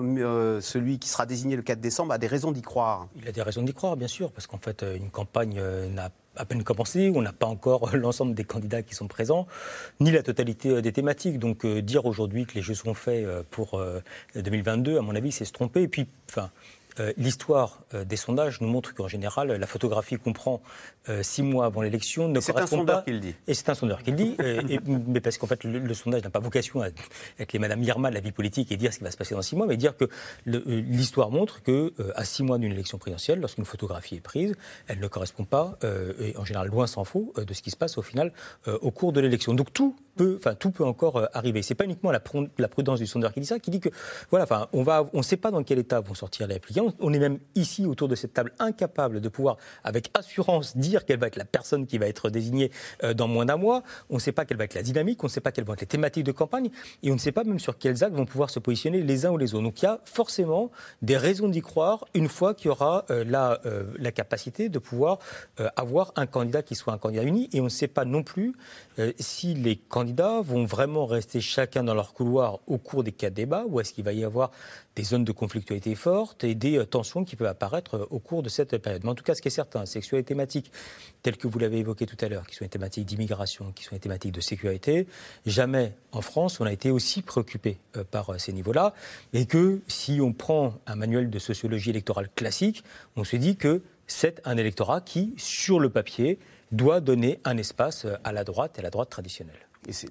Speaker 2: celui qui sera désigné le 4 décembre, a des raisons d'y croire?
Speaker 4: Il a des raisons d'y croire, bien sûr, parce qu'en fait, une campagne euh, n'a à peine commencé, on n'a pas encore l'ensemble des candidats qui sont présents, ni la totalité euh, des thématiques. Donc euh, dire aujourd'hui que les jeux sont faits pour 2022, à mon avis, c'est se tromper. Et puis, enfin, euh, l'histoire euh, des sondages nous montre qu'en général, la photographie qu'on prend euh, six mois avant l'élection ne correspond pas. C'est un sondeur
Speaker 2: qui le dit.
Speaker 4: Et c'est un sondeur qui le dit. mais parce qu'en fait, le, sondage n'a pas vocation à être les Madame Irma de la vie politique et dire ce qui va se passer dans six mois, mais dire que l'histoire montre que à six mois d'une élection présidentielle, lorsqu'une photographie est prise, elle ne correspond pas, et en général loin s'en faut, de ce qui se passe au final au cours de l'élection. Donc tout peut, enfin tout peut encore arriver. C'est pas uniquement la, la, prudence du sondeur qui dit ça, qui dit que voilà, enfin on va, on ne sait pas dans quel état vont sortir les applicants on est même ici autour de cette table incapable de pouvoir avec assurance dire quelle va être la personne qui va être désignée euh, dans moins d'un mois. On ne sait pas quelle va être la dynamique, on ne sait pas quelles vont être les thématiques de campagne et on ne sait pas même sur quels actes vont pouvoir se positionner les uns ou les autres. Donc il y a forcément des raisons d'y croire une fois qu'il y aura euh, euh, la, capacité de pouvoir avoir un candidat qui soit un candidat uni et on ne sait pas non plus si les candidats vont vraiment rester chacun dans leur couloir au cours des quatre débats ou est-ce qu'il va y avoir des zones de conflictualité fortes et des tensions qui peuvent apparaître au cours de cette période. Mais en tout cas, ce qui est certain, c'est que sur les thématiques telles que vous l'avez évoqué tout à l'heure, qui sont les thématiques d'immigration, qui sont les thématiques de sécurité, jamais en France on a été aussi préoccupé euh, par euh, ces niveaux-là. Et que si on prend un manuel de sociologie électorale classique, on se dit que c'est un électorat qui, sur le papier, doit donner un espace euh, à la droite et à la droite traditionnelle.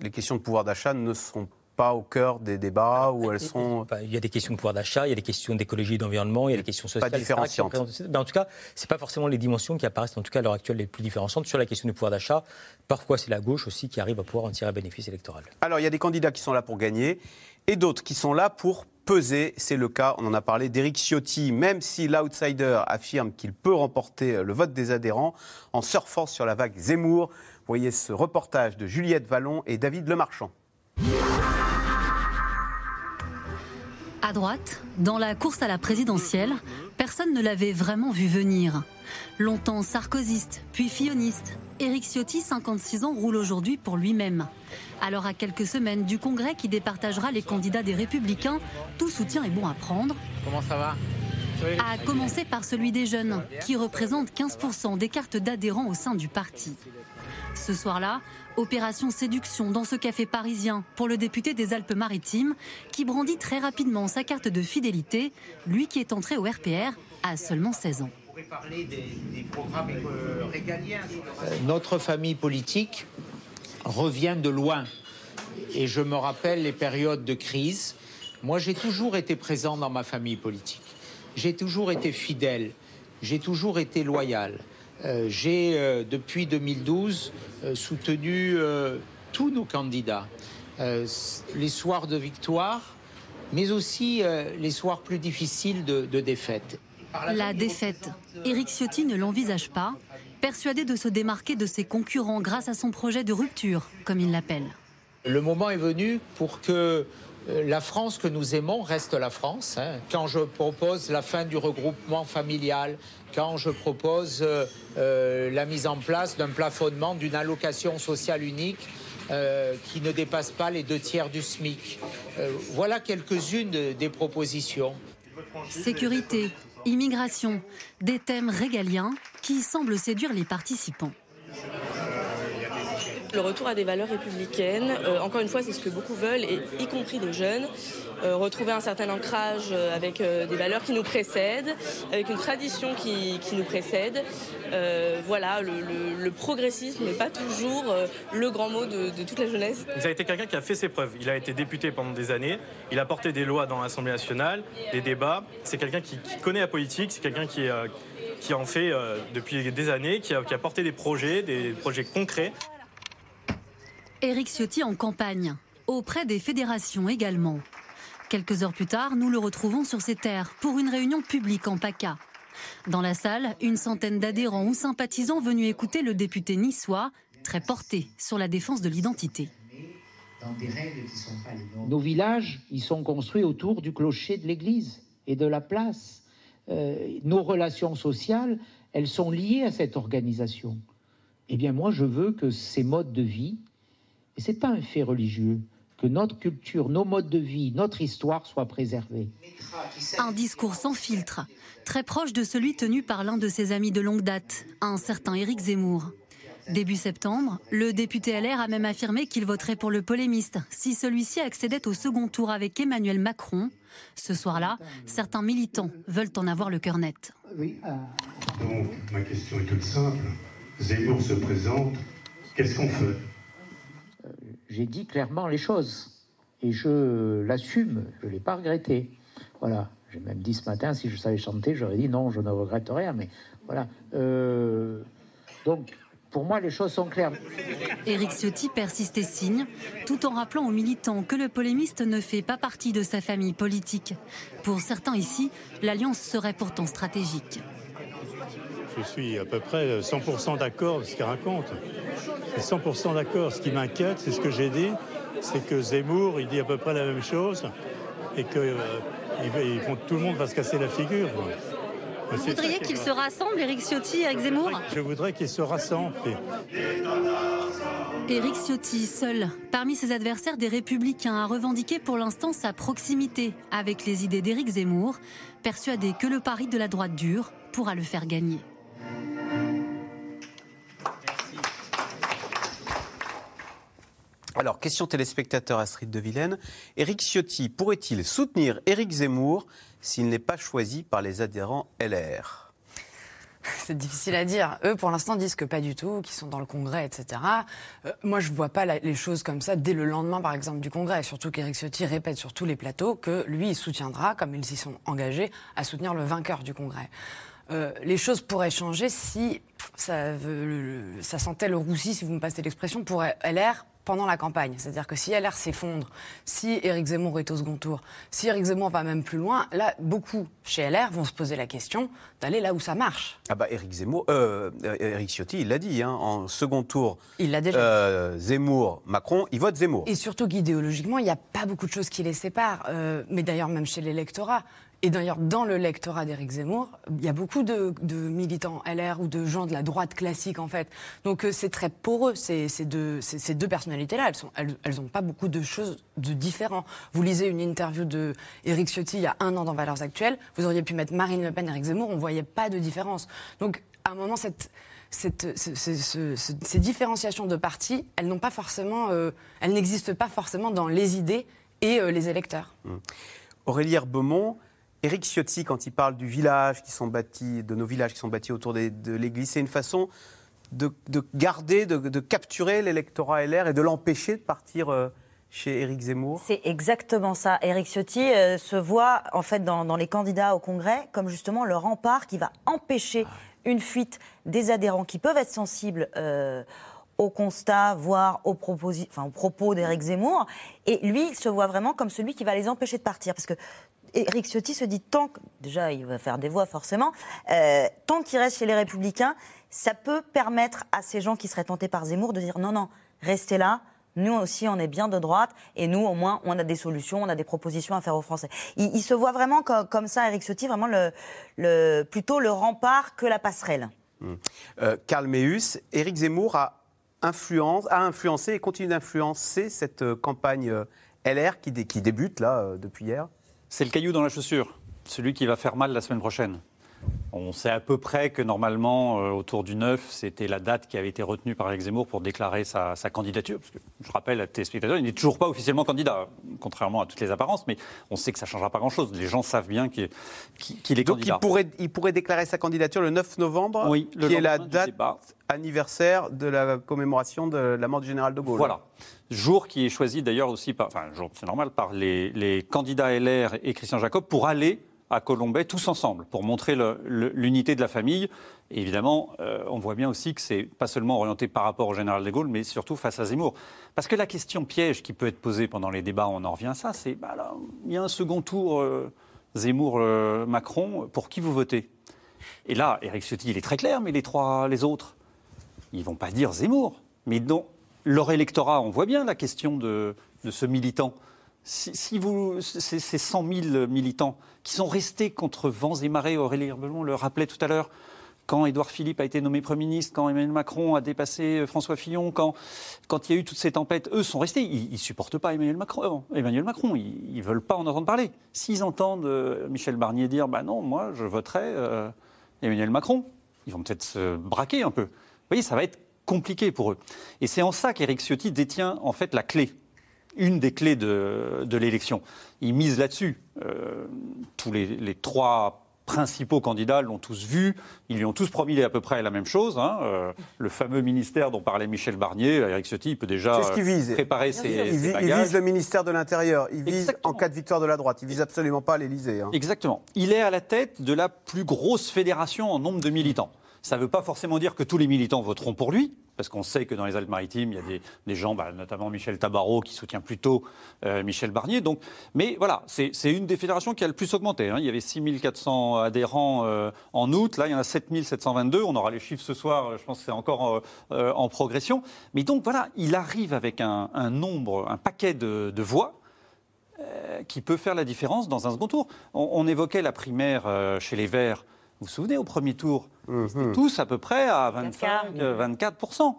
Speaker 2: Les questions de pouvoir d'achat ne sont pas au cœur des débats où elles sont.
Speaker 4: Il y a des questions de pouvoir d'achat, il y a des questions d'écologie et d'environnement, il y a des questions sociales.
Speaker 2: Pas différenciantes.
Speaker 4: Ben, en tout cas, ce pas forcément les dimensions qui apparaissent, en tout cas à l'heure actuelle, les plus différenciantes. Sur la question du pouvoir d'achat, parfois c'est la gauche aussi qui arrive à pouvoir en tirer bénéfice électoral.
Speaker 2: Alors il y a des candidats qui sont là pour gagner et d'autres qui sont là pour peser. C'est le cas, on en a parlé, d'Éric Ciotti, même si l'outsider affirme qu'il peut remporter le vote des adhérents en surfant sur la vague Zemmour. Voyez ce reportage de Juliette Vallon et David Lemarchand.
Speaker 15: À droite, dans la course à la présidentielle, personne ne l'avait vraiment vu venir. Longtemps sarkozyste, puis filloniste, Éric Ciotti, 56 ans, roule aujourd'hui pour lui-même. Alors à quelques semaines du congrès qui départagera les candidats des Républicains, tout soutien est bon à prendre.
Speaker 16: Comment ça va?
Speaker 15: À commencer par celui des jeunes, qui représente 15% des cartes d'adhérents au sein du parti. Ce soir-là, opération séduction dans ce café parisien pour le député des Alpes-Maritimes qui brandit très rapidement sa carte de fidélité, lui qui est entré au RPR à seulement 16 ans.
Speaker 16: Notre famille politique revient de loin et je me rappelle les périodes de crise. Moi, j'ai toujours été présent dans ma famille politique. J'ai toujours été fidèle. J'ai toujours été loyal. Euh, j'ai, euh, depuis 2012, euh, soutenu tous nos candidats. les soirs de victoire, mais aussi les soirs plus difficiles de, de défaite.
Speaker 15: La défaite, Éric Ciotti ne l'envisage pas, persuadé de se démarquer de ses concurrents grâce à son projet de rupture, comme il l'appelle.
Speaker 16: Le moment est venu pour que la France que nous aimons reste la France. Hein. Quand je propose la fin du regroupement familial, quand je propose euh, euh, la mise en place d'un plafonnement d'une allocation sociale unique qui ne dépasse pas les deux tiers du SMIC. voilà quelques-unes des propositions.
Speaker 15: Sécurité, immigration, des thèmes régaliens qui semblent séduire les participants.
Speaker 17: Le retour à des valeurs républicaines, euh, encore une fois, c'est ce que beaucoup veulent, et y compris des jeunes. Euh, retrouver un certain ancrage euh, avec des valeurs qui nous précèdent, avec une tradition qui, nous précède. voilà, le, progressisme n'est pas toujours le grand mot de, toute la jeunesse.
Speaker 18: Vous avez été quelqu'un qui a fait ses preuves. Il a été député pendant des années, il a porté des lois dans l'Assemblée nationale, des débats. C'est quelqu'un qui, connaît la politique, c'est quelqu'un qui, qui en fait depuis des années, qui qui a porté des projets, des projets concrets.
Speaker 15: Éric Ciotti en campagne, auprès des fédérations également. Quelques heures plus tard, nous le retrouvons sur ses terres pour une réunion publique en PACA. Dans la salle, une centaine d'adhérents ou sympathisants venus écouter le député niçois, très porté sur la défense de l'identité.
Speaker 16: Nos villages, ils sont construits autour du clocher de l'église et de la place. Euh, nos relations sociales, elles sont liées à cette organisation. Eh bien, moi, je veux que ces modes de vie, et ce n'est pas un fait religieux que notre culture, nos modes de vie, notre histoire soient préservés.
Speaker 15: Un discours sans filtre, très proche de celui tenu par l'un de ses amis de longue date, un certain Éric Zemmour. Début septembre, le député LR a même affirmé qu'il voterait pour le polémiste si celui-ci accédait au second tour avec Emmanuel Macron. Ce soir-là, certains militants veulent en avoir le cœur net.
Speaker 19: Donc, ma question est toute simple. Zemmour se présente, qu'est-ce qu'on fait?
Speaker 16: J'ai dit clairement les choses. Et je l'assume, je ne l'ai pas regretté. Voilà, j'ai même dit ce matin, si je savais chanter, j'aurais dit non, je ne regrette rien, mais voilà. Euh, donc, pour moi, les choses sont claires.
Speaker 15: Éric Ciotti persiste et signe, tout en rappelant aux militants que le polémiste ne fait pas partie de sa famille politique. Pour certains ici, l'alliance serait pourtant stratégique.
Speaker 20: Je suis à peu près 100% d'accord avec ce qu'il raconte. 100% d'accord. Ce qui m'inquiète, c'est ce que j'ai dit, c'est que Zemmour, il dit à peu près la même chose et que euh, tout le monde va se casser la figure.
Speaker 15: Vous voudriez qu'il se rassemble, Éric Ciotti, Eric Zemmour
Speaker 20: Je voudrais qu'il se rassemble.
Speaker 15: Éric Ciotti, seul, parmi ses adversaires des Républicains, a revendiqué pour l'instant sa proximité avec les idées d'Éric Zemmour, persuadé que le pari de la droite dure pourra le faire gagner.
Speaker 2: Alors, question téléspectateur Astrid de Vilaine. Éric Ciotti pourrait-il soutenir Éric Zemmour s'il n'est pas choisi par les adhérents LR
Speaker 5: c'est difficile à dire. Eux, pour l'instant, disent que pas du tout, qu'ils sont dans le Congrès, etc. Euh, moi, je ne vois pas les choses comme ça dès le lendemain, par exemple, du Congrès. Surtout qu'Éric Ciotti répète sur tous les plateaux que lui, il soutiendra, comme ils s'y sont engagés, à soutenir le vainqueur du Congrès. Euh, les choses pourraient changer si ça, ça sentait le roussi, si vous me passez l'expression, pour LR pendant la campagne. C'est-à-dire que si LR s'effondre, si Éric Zemmour est au second tour, si Éric Zemmour va même plus loin, là, beaucoup chez LR vont se poser la question d'aller là où ça marche.
Speaker 2: Ah bah Éric Zemmour, euh, Éric Ciotti, il l'a dit, hein, en second tour.
Speaker 5: Il l'a déjà.
Speaker 2: Euh, Zemmour, Macron, il vote Zemmour.
Speaker 5: Et surtout qu'idéologiquement, il n'y a pas beaucoup de choses qui les séparent. Euh, mais d'ailleurs, même chez l'électorat, et d'ailleurs, dans le lectorat d'Éric Zemmour, il y a beaucoup de, militants LR ou de gens de la droite classique, en fait. Donc, euh, c'est très poreux, ces, ces, deux, personnalités-là. Elles n'ont pas beaucoup de choses de différents. Vous lisez une interview d'Éric Ciotti il y a un an dans Valeurs Actuelles. Vous auriez pu mettre Marine Le Pen et Éric Zemmour, on ne voyait pas de différence. Donc, à un moment, ces différenciations de partis, euh, elles n'existent pas forcément dans les idées et euh, les électeurs.
Speaker 2: Mmh. Aurélie Herbemont, Éric Ciotti, quand il parle du village qui sont bâtis, de nos villages qui sont bâtis autour de l'église, c'est une façon de, garder, de, capturer l'électorat LR et de l'empêcher de partir euh, chez Éric Zemmour
Speaker 1: C'est exactement ça. Éric Ciotti euh, se voit en fait dans, les candidats au Congrès comme justement le rempart qui va empêcher une fuite des adhérents qui peuvent être sensibles. Euh, au constat, voire aux, enfin, aux propos d'Éric Zemmour. Et lui, il se voit vraiment comme celui qui va les empêcher de partir. Parce que Éric Ciotti se dit tant que, déjà il va faire des voix forcément, euh, tant qu'il reste chez les Républicains, ça peut permettre à ces gens qui seraient tentés par Zemmour de dire non, non, restez là. Nous aussi, on est bien de droite et nous, au moins, on a des solutions, on a des propositions à faire aux Français. Il, se voit vraiment comme, ça, Éric Ciotti, vraiment plutôt le rempart que la passerelle.
Speaker 2: Mmh. Euh, Meus, Éric Zemmour a, influencé et continue d'influencer cette euh, campagne LR qui, qui débute là depuis hier
Speaker 3: c'est le caillou dans la chaussure, celui qui va faire mal la semaine prochaine. On sait à peu près que normalement, euh, autour du 9, c'était la date qui avait été retenue par Éric Zemmour pour déclarer sa, sa candidature. Parce que, je rappelle à tes spectateurs, il n'est toujours pas officiellement candidat, contrairement à toutes les apparences, mais on sait que ça ne changera pas grand-chose. Les gens savent bien qu'il est
Speaker 2: Donc
Speaker 3: candidat.
Speaker 2: il pourrait, il pourrait déclarer sa candidature le 9 novembre,
Speaker 3: Oui, le
Speaker 2: qui est la date anniversaire de la commémoration de la mort du général de Gaulle.
Speaker 3: Voilà. Jour qui est choisi d'ailleurs aussi par, enfin, jour, c'est normal, par les, les candidats LR et Christian Jacob pour aller à Colombay tous ensemble, pour montrer l'unité de la famille. Évidemment, euh, on voit bien aussi que c'est pas seulement orienté par rapport au général de Gaulle, mais surtout face à Zemmour. Parce que la question piège qui peut être posée pendant les débats, on en revient à ça, c'est, bah il y a un second tour euh, Zemmour-Macron, pour qui vous votez? Et là, Éric Ciotti, il est très clair, mais les trois, les autres, ils vont pas dire Zemmour. Mais non, leur électorat, on voit bien la question de ce militant. Si, vous, ces, ces 100 000 militants qui sont restés contre vents et marées, Aurélie Herbelon le rappelait tout à l'heure, quand Édouard Philippe a été nommé Premier ministre, quand Emmanuel Macron a dépassé euh, François Fillon, quand, il y a eu toutes ces tempêtes, eux sont restés. Ils ne supportent pas Emmanuel Macron. euh, Emmanuel Macron. Ils ne veulent pas en entendre parler. S'ils entendent euh, Michel Barnier dire bah non, moi, je voterai Emmanuel Macron, ils vont peut-être se braquer un peu. Vous voyez, ça va être compliqué pour eux. Et c'est en ça qu'Éric Ciotti détient en fait la clé une des clés de, de l'élection. Il mise là-dessus. Euh, tous les, les trois principaux candidats l'ont tous vu. Ils lui ont tous promis à peu près la même chose. hein. Euh, le fameux ministère dont parlait Michel Barnier, Eric Ciotti, il peut déjà euh,
Speaker 2: vise.
Speaker 3: préparer
Speaker 2: Il,
Speaker 3: ses,
Speaker 2: vi-
Speaker 3: ses
Speaker 2: il
Speaker 3: bagages.
Speaker 2: vise le ministère de l'Intérieur. Il vise en cas de victoire de la droite. Il vise absolument pas l'Élysée. hein.
Speaker 3: Exactement. Il est à la tête de la plus grosse fédération en nombre de militants. Ça ne veut pas forcément dire que tous les militants voteront pour lui, parce qu'on sait que dans les Alpes-Maritimes, il y a des, gens, bah, notamment Michel Tabarot, qui soutient plutôt euh, Michel Barnier. Donc, mais voilà, c'est une des fédérations qui a le plus augmenté. hein. Il y avait 6400 adhérents euh, en août, là il y en a 7722. On aura les chiffres ce soir, euh, je pense que c'est encore en progression. Mais donc voilà, il arrive avec un, nombre, un paquet de, voix qui peut faire la différence dans un second tour. On, évoquait la primaire chez les Verts. Vous vous souvenez, au premier tour, ils étaient tous à peu près à 25, euh, 24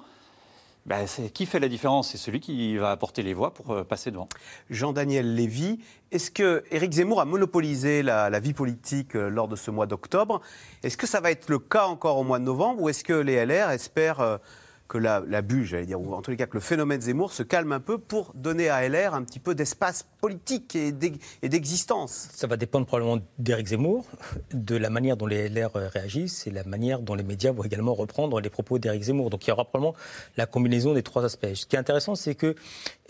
Speaker 3: ben, c'est- Qui fait la différence? C'est celui qui va apporter les voix pour euh, passer devant.
Speaker 2: Jean-Daniel Lévy, est-ce que Éric Zemmour a monopolisé la, la vie politique euh, lors de ce mois d'octobre? Est-ce que ça va être le cas encore au mois de novembre ou est-ce que les LR espèrent euh, que la, bulle, j'allais dire, ou en tous les cas que le phénomène Zemmour se calme un peu pour donner à LR un petit peu d'espace politique et d'ex- et d'existence
Speaker 4: Ça va dépendre probablement d'Éric Zemmour, de la manière dont les LR réagissent et la manière dont les médias vont également reprendre les propos d'Éric Zemmour. Donc il y aura probablement la combinaison des trois aspects. Ce qui est intéressant, c'est que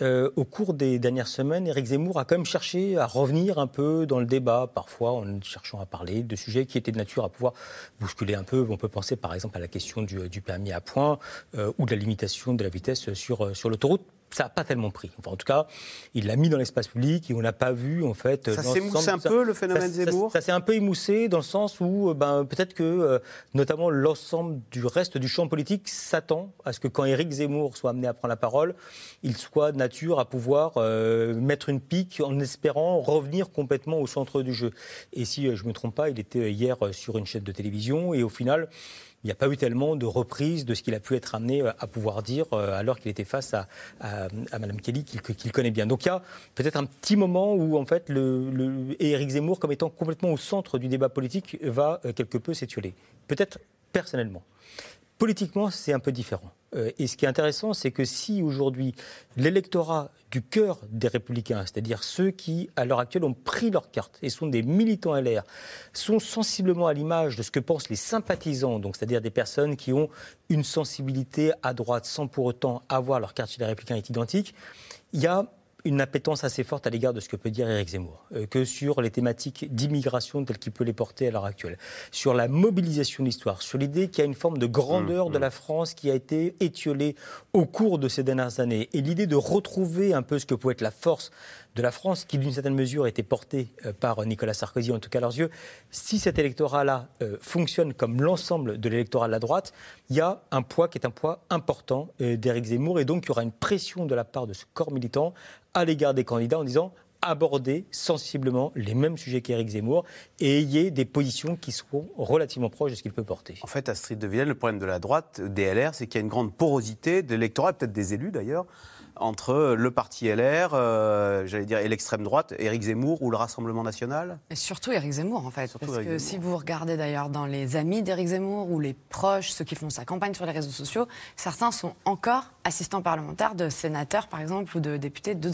Speaker 4: euh, au cours des dernières semaines, Éric Zemmour a quand même cherché à revenir un peu dans le débat, parfois en cherchant à parler de sujets qui étaient de nature à pouvoir bousculer un peu. On peut penser par exemple à la question du, du permis à points euh, ou de la limitation de la vitesse sur, euh, sur l'autoroute ça n'a pas tellement pris. Enfin, en tout cas, il l'a mis dans l'espace public et on n'a pas vu en fait.
Speaker 2: Ça
Speaker 4: l'ensemble-
Speaker 2: s'émousse un peu, le phénomène
Speaker 4: ça- ça-
Speaker 2: Zemmour?
Speaker 4: Ça, s'est un peu émoussé dans le sens où euh, ben, peut-être que euh, notamment l'ensemble du reste du champ politique s'attend à ce que quand Éric Zemmour soit amené à prendre la parole, il soit de nature à pouvoir euh, mettre une pique en espérant revenir complètement au centre du jeu. Et si euh, je ne me trompe pas, il était hier euh, sur une chaîne de télévision et au final, il n'y a pas eu tellement de reprises de ce qu'il a pu être amené euh, à pouvoir dire euh, alors qu'il était face à, Mme Kelly qu'il connaît bien. Donc il y a peut-être un petit moment où en fait le, Éric Zemmour comme étant complètement au centre du débat politique va euh, quelque peu s'étioler. Peut-être personnellement. Politiquement, c'est un peu différent. Euh, et ce qui est intéressant, c'est que si aujourd'hui l'électorat du cœur des républicains, c'est-à-dire ceux qui, à l'heure actuelle, ont pris leur carte et sont des militants LR, sont sensiblement à l'image de ce que pensent les sympathisants, donc c'est-à-dire des personnes qui ont une sensibilité à droite sans pour autant avoir leur carte chez les républicains est identique, il y a une appétence assez forte à l'égard de ce que peut dire Éric Zemmour, euh, que sur les thématiques d'immigration telles qu'il peut les porter à l'heure actuelle, sur la mobilisation de l'histoire, sur l'idée qu'il y a une forme de grandeur de la France qui a été étiolée au cours de ces dernières années, et l'idée de retrouver un peu ce que peut être la force de la France, qui d'une certaine mesure était portée euh, par Nicolas Sarkozy, en tout cas à leurs yeux, si cet électorat-là euh, fonctionne comme l'ensemble de l'électorat de la droite, il y a un poids qui est un poids important euh, d'Éric Zemmour, et donc il y aura une pression de la part de ce corps militant à l'égard des candidats en disant abordez sensiblement les mêmes sujets qu'Éric Zemmour et ayez des positions qui seront relativement proches de ce qu'il peut porter.
Speaker 2: En fait, Astrid de Villene, le problème de la droite, des LR, c'est qu'il y a une grande porosité de l'électorat, peut-être des élus d'ailleurs, entre le parti LR, euh, j'allais dire, et l'extrême droite, Éric Zemmour ou le Rassemblement national?
Speaker 5: Et surtout Éric Zemmour, en fait.
Speaker 2: Surtout
Speaker 5: parce
Speaker 2: Éric
Speaker 5: que
Speaker 2: Zemmour.
Speaker 5: si vous regardez d'ailleurs dans les amis d'Éric Zemmour ou les proches, ceux qui font sa campagne sur les réseaux sociaux, certains sont encore assistants parlementaires de sénateurs, par exemple, ou de députés de,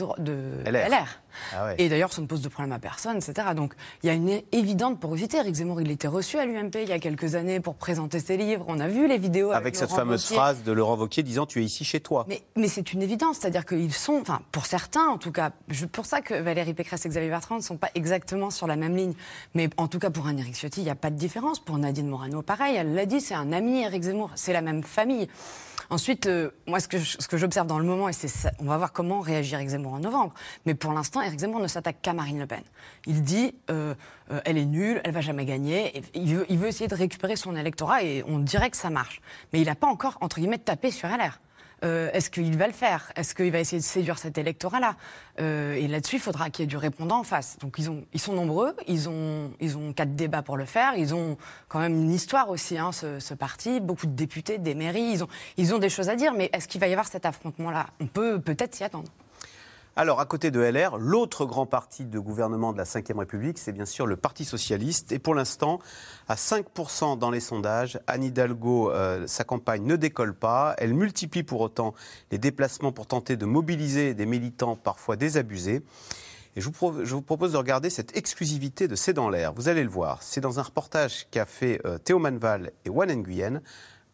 Speaker 2: LR. Ah ouais.
Speaker 5: Et d'ailleurs, ça ne pose de problème à personne, etc. Donc, il y a une évidente porosité. Éric Zemmour, il était reçu à l'UMP il y a quelques années pour présenter ses livres. On a vu les vidéos avec,
Speaker 2: Avec cette
Speaker 5: Laurent
Speaker 2: fameuse
Speaker 5: Wauquiez.
Speaker 2: phrase de Laurent Wauquiez disant Tu es ici chez toi.
Speaker 5: Mais, mais c'est une évidence, c'est-à-dire qu'ils sont, enfin pour certains en tout cas, je- pour ça que Valérie Pécresse et Xavier Bertrand ne sont pas exactement sur la même ligne. Mais en tout cas pour un Éric Ciotti, il n'y a pas de différence. Pour Nadine Morano, pareil, elle l'a dit, c'est un ami Éric Zemmour, c'est la même famille. Ensuite, euh, moi ce que, j'observe dans le moment, et c'est ça, on va voir comment réagit Éric Zemmour en novembre, mais pour l'instant, Éric Zemmour ne s'attaque qu'à Marine Le Pen. Il dit, euh, euh, elle est nulle, elle va jamais gagner, il, veut, il veut essayer de récupérer son électorat, et on dirait que ça marche. Mais il n'a pas encore, entre guillemets, tapé sur LR. Euh, Est-ce qu'il va le faire? Est-ce qu'il va essayer de séduire cet électorat-là? Euh, Et là-dessus, il faudra qu'il y ait du répondant en face. Donc ils, ont, ils sont nombreux, ils ont, ils ont quatre débats pour le faire, ils ont quand même une histoire aussi, hein, ce, ce parti, beaucoup de députés, des mairies, ils ont, ils ont des choses à dire, mais est-ce qu'il va y avoir cet affrontement-là? On peut peut-être s'y attendre.
Speaker 2: Alors, à côté de LR, l'autre grand parti de gouvernement de la Ve République, c'est bien sûr le Parti Socialiste. Et pour l'instant, à 5% dans les sondages, Anne Hidalgo, euh, sa campagne ne décolle pas. Elle multiplie pour autant les déplacements pour tenter de mobiliser des militants parfois désabusés. Et je vous, propose de regarder cette exclusivité de C'est dans l'air. Vous allez le voir. C'est dans un reportage qu'a fait euh, Théo Manval et Wan Nguyen.